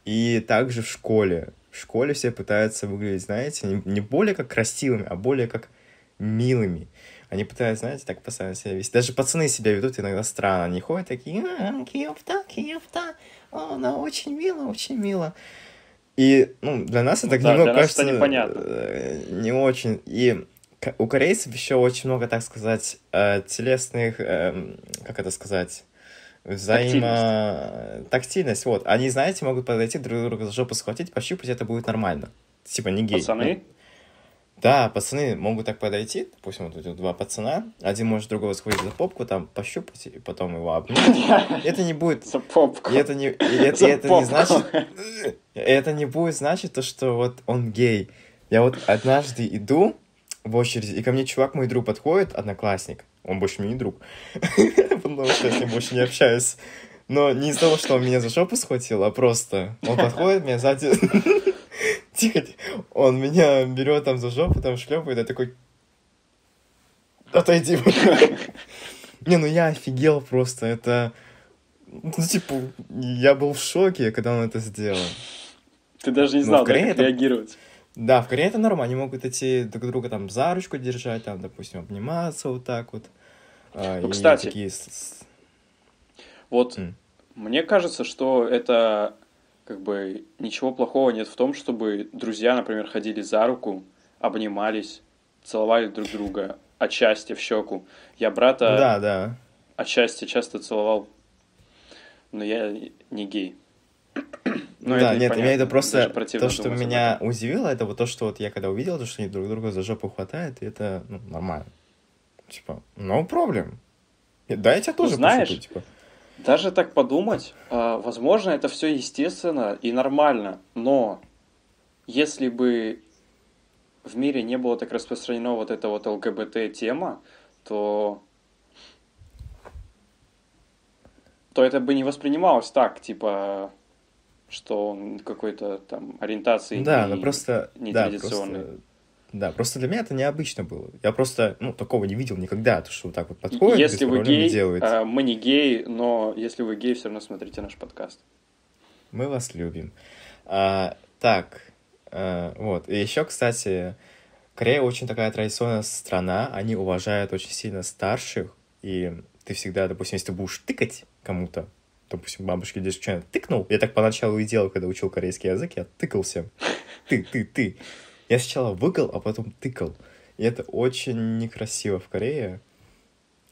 И также в школе. В школе все пытаются выглядеть, знаете, не, не более как красивыми, а более как милыми. Они пытаются, знаете, так постоянно себя вести. Даже пацаны себя ведут иногда странно. Они ходят такие, а, киевта, киевта, она очень мило, очень мило. И, ну, для нас это Да, немного кажется непонятно. э, не очень. И у корейцев еще очень много, так сказать, э, телесных, эм, как это сказать, взаимо... Тактильность, вот. Они, знаете, могут подойти друг друга за жопу схватить, пощупать, это будет нормально. Типа не гей. Пацаны? Да, пацаны могут так подойти, допустим, вот эти два пацана, один может другого схватить за попку, там, пощупать, и потом его обнять. Это не будет... За попку. И это не, и это, и это не значит... Это не будет значить то, что вот он гей. Я вот однажды иду в очереди, и ко мне чувак, мой друг, подходит, одноклассник. Он больше мне не друг. Потому что я с ним больше не общаюсь. Но не из-за того, что он меня за жопу схватил, а просто он подходит, меня сзади... Тихо, он меня берет там за жопу, там шлепает, я такой... Отойди. Не, ну я офигел просто, это... Ну, типа, я был в шоке, когда он это сделал. Ты даже не Ну, знал, как это- реагировать. Да, в Корее это нормально, они могут идти друг друга там за ручку держать, там, допустим, обниматься вот так вот. А, Ну, кстати. такие Вот М. мне кажется, что это как бы ничего плохого нет в том, чтобы друзья, например, ходили за руку, обнимались, целовали друг друга отчасти в щеку. Я брата Да, да. отчасти часто целовал, но я не гей. Но да, это нет, меня это просто то, что меня удивило, это вот то, что вот я когда увидел, то, что они друг друга за жопу хватают, и это ну, нормально. Типа, no problem. Да, я тебя тоже знаешь, пошутил, типа. Даже так подумать, а, возможно, это все естественно и нормально, но если бы в мире не было так распространено вот эта вот ЛГБТ-тема, то то это бы не воспринималось так, типа, что он какой-то там ориентации Да, не- ну просто... не да, традиционный. просто- Да, просто для меня это необычно было. Я просто, ну, такого не видел никогда, то, что вот так вот подходит, Если вы гей, делает. а, мы не геи, но если вы гей, все равно смотрите наш подкаст. Мы вас любим. А, так, а, вот. И еще, кстати, Корея очень такая традиционная страна. Они уважают очень сильно старших. И ты всегда, допустим, если ты будешь тыкать кому-то, допустим, бабушке, дедушке, тыкнул. Я так поначалу и делал, когда учил корейский язык, я тыкал всем. Ты, ты, ты. Я сначала выкал, а потом тыкал. И это очень некрасиво в Корее.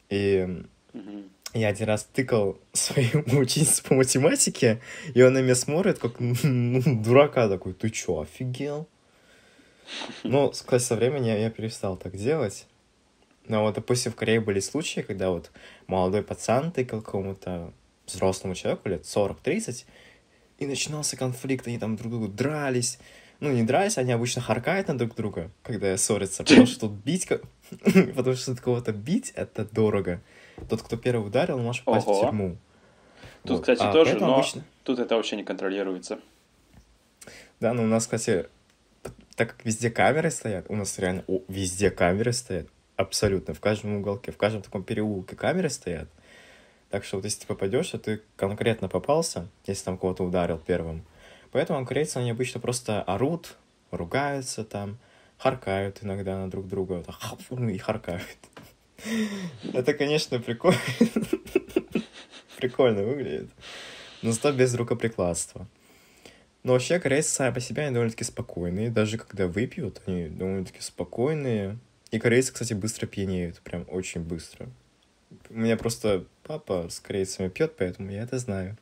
И Мгм. я один раз тыкал свою ученицу по математике, и он на меня смотрит, как ну, дурака такой, ты чё, офигел? Ну, кстати, со временем я, я перестал так делать. Но вот, допустим, в Корее были случаи, когда вот молодой пацан тыкал какому-то взрослому человеку лет 40-30, и начинался конфликт, они там друг другу дрались. Ну, не дрались, они обычно харкают на друг друга, когда ссорятся, потому что тут бить, потому что тут кого-то бить, это дорого. Тот, кто первый ударил, может попасть в тюрьму. Тут, кстати, А тоже, но тут это вообще не контролируется. Да, ну у нас, кстати, так как везде камеры стоят, у нас реально о, везде камеры стоят, абсолютно, в каждом уголке, в каждом таком переулке камеры стоят. Так что вот если ты попадешь, то ты конкретно попался, если там кого-то ударил первым. Поэтому корейцы, они обычно просто орут, ругаются там, харкают иногда на друг друга, вот хап, и харкают. Это, конечно, прикольно. Прикольно выглядит. Но зато без рукоприкладства. Но вообще корейцы сами по себе они довольно-таки спокойные. Даже когда выпьют, они довольно-таки спокойные. И корейцы, кстати, быстро пьянеют. Прям очень быстро. У меня просто папа с корейцами пьет, поэтому я это знаю.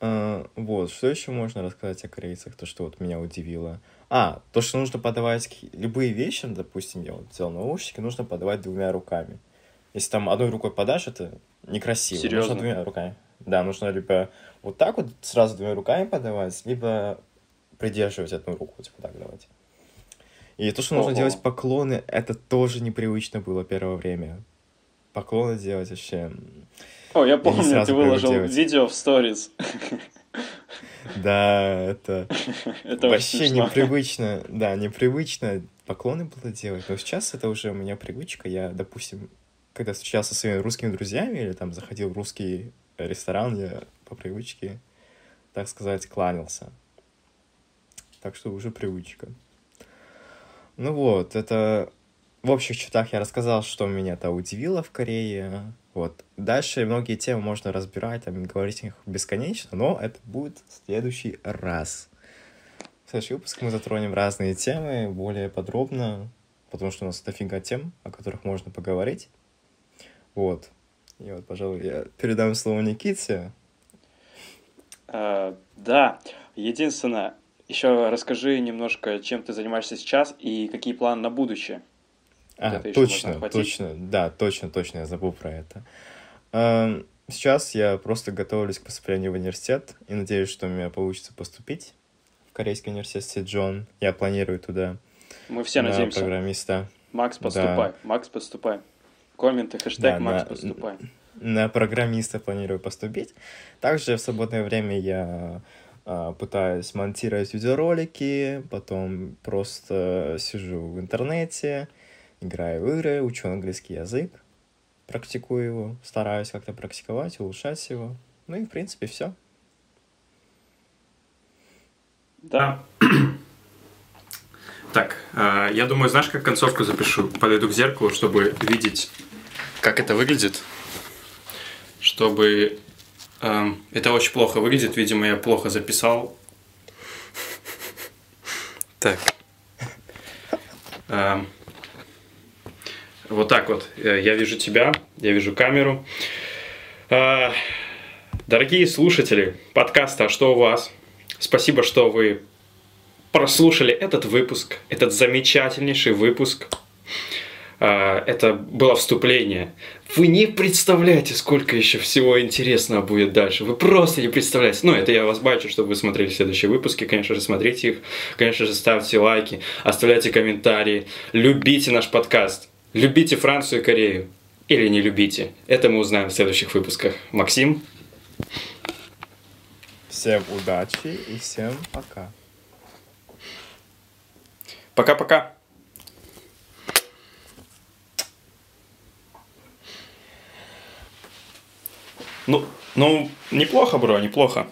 А, вот, что еще можно рассказать о корейцах, то, что вот меня удивило? А, то, что нужно подавать любые вещи, допустим, я вот взял наушники, нужно подавать двумя руками. Если там одной рукой подашь, это некрасиво. Серьезно? Нужно двумя руками. Да, нужно либо вот так вот сразу двумя руками подавать, либо придерживать одну руку, типа так давать. И то, что нужно Ого. делать поклоны, это тоже непривычно было первое время. Поклоны делать вообще... О, я помню, сразу ты выложил видео в сторис. Да, это Это вообще непривычно. Да, непривычно поклоны было делать. Но сейчас это уже у меня привычка. Я, допустим, когда встречался со своими русскими друзьями или там заходил в русский ресторан, я по привычке, так сказать, кланялся. Так что уже привычка. Ну вот, это в общих чертах я рассказал, что меня-то удивило в Корее. Вот. Дальше многие темы можно разбирать, там, говорить о них бесконечно, но это будет в следующий раз. В следующий выпуск мы затронем разные темы более подробно, потому что у нас дофига тем, о которых можно поговорить. Вот. И вот, пожалуй, я передам слово Никите. А, Да, единственное, еще расскажи немножко, чем ты занимаешься сейчас и какие планы на будущее. А, это точно, точно, да, точно, точно, я забыл про это. Эм, Сейчас я просто готовлюсь к поступлению в университет и надеюсь, что у меня получится поступить в Корейский университет Сиджон. Я планирую туда Мы все на надеемся. программиста. Макс, Да. поступай. Макс, поступай. Комменты, хэштег Да, Макс, на- поступай. На программиста планирую поступить. Также в свободное время я а, пытаюсь монтировать видеоролики, потом просто сижу в интернете, играю в игры, учу английский язык, практикую его, стараюсь как-то практиковать, улучшать его. Ну и, в принципе, все. Да. Так, а, я думаю, знаешь, как концовку запишу? Подойду к зеркалу, чтобы видеть, как это выглядит. Чтобы... эм, это очень плохо выглядит, видимо, я плохо записал. Так. Эм, Вот так вот. Э, Я вижу тебя, я вижу камеру. А, Дорогие слушатели подкаста «А что у вас?», спасибо, что вы прослушали этот выпуск, этот замечательнейший выпуск. А, Это было вступление. Вы не представляете, сколько еще всего интересного будет дальше. Вы просто не представляете. Ну, это я вас бачу, чтобы вы смотрели следующие выпуски. Конечно же, смотрите их. Конечно же, ставьте лайки, оставляйте комментарии. Любите наш подкаст. Любите Францию и Корею. Или не любите. Это мы узнаем в следующих выпусках. Максим, Всем удачи и всем пока. пока-пока. Ну, ну, неплохо, бро, неплохо.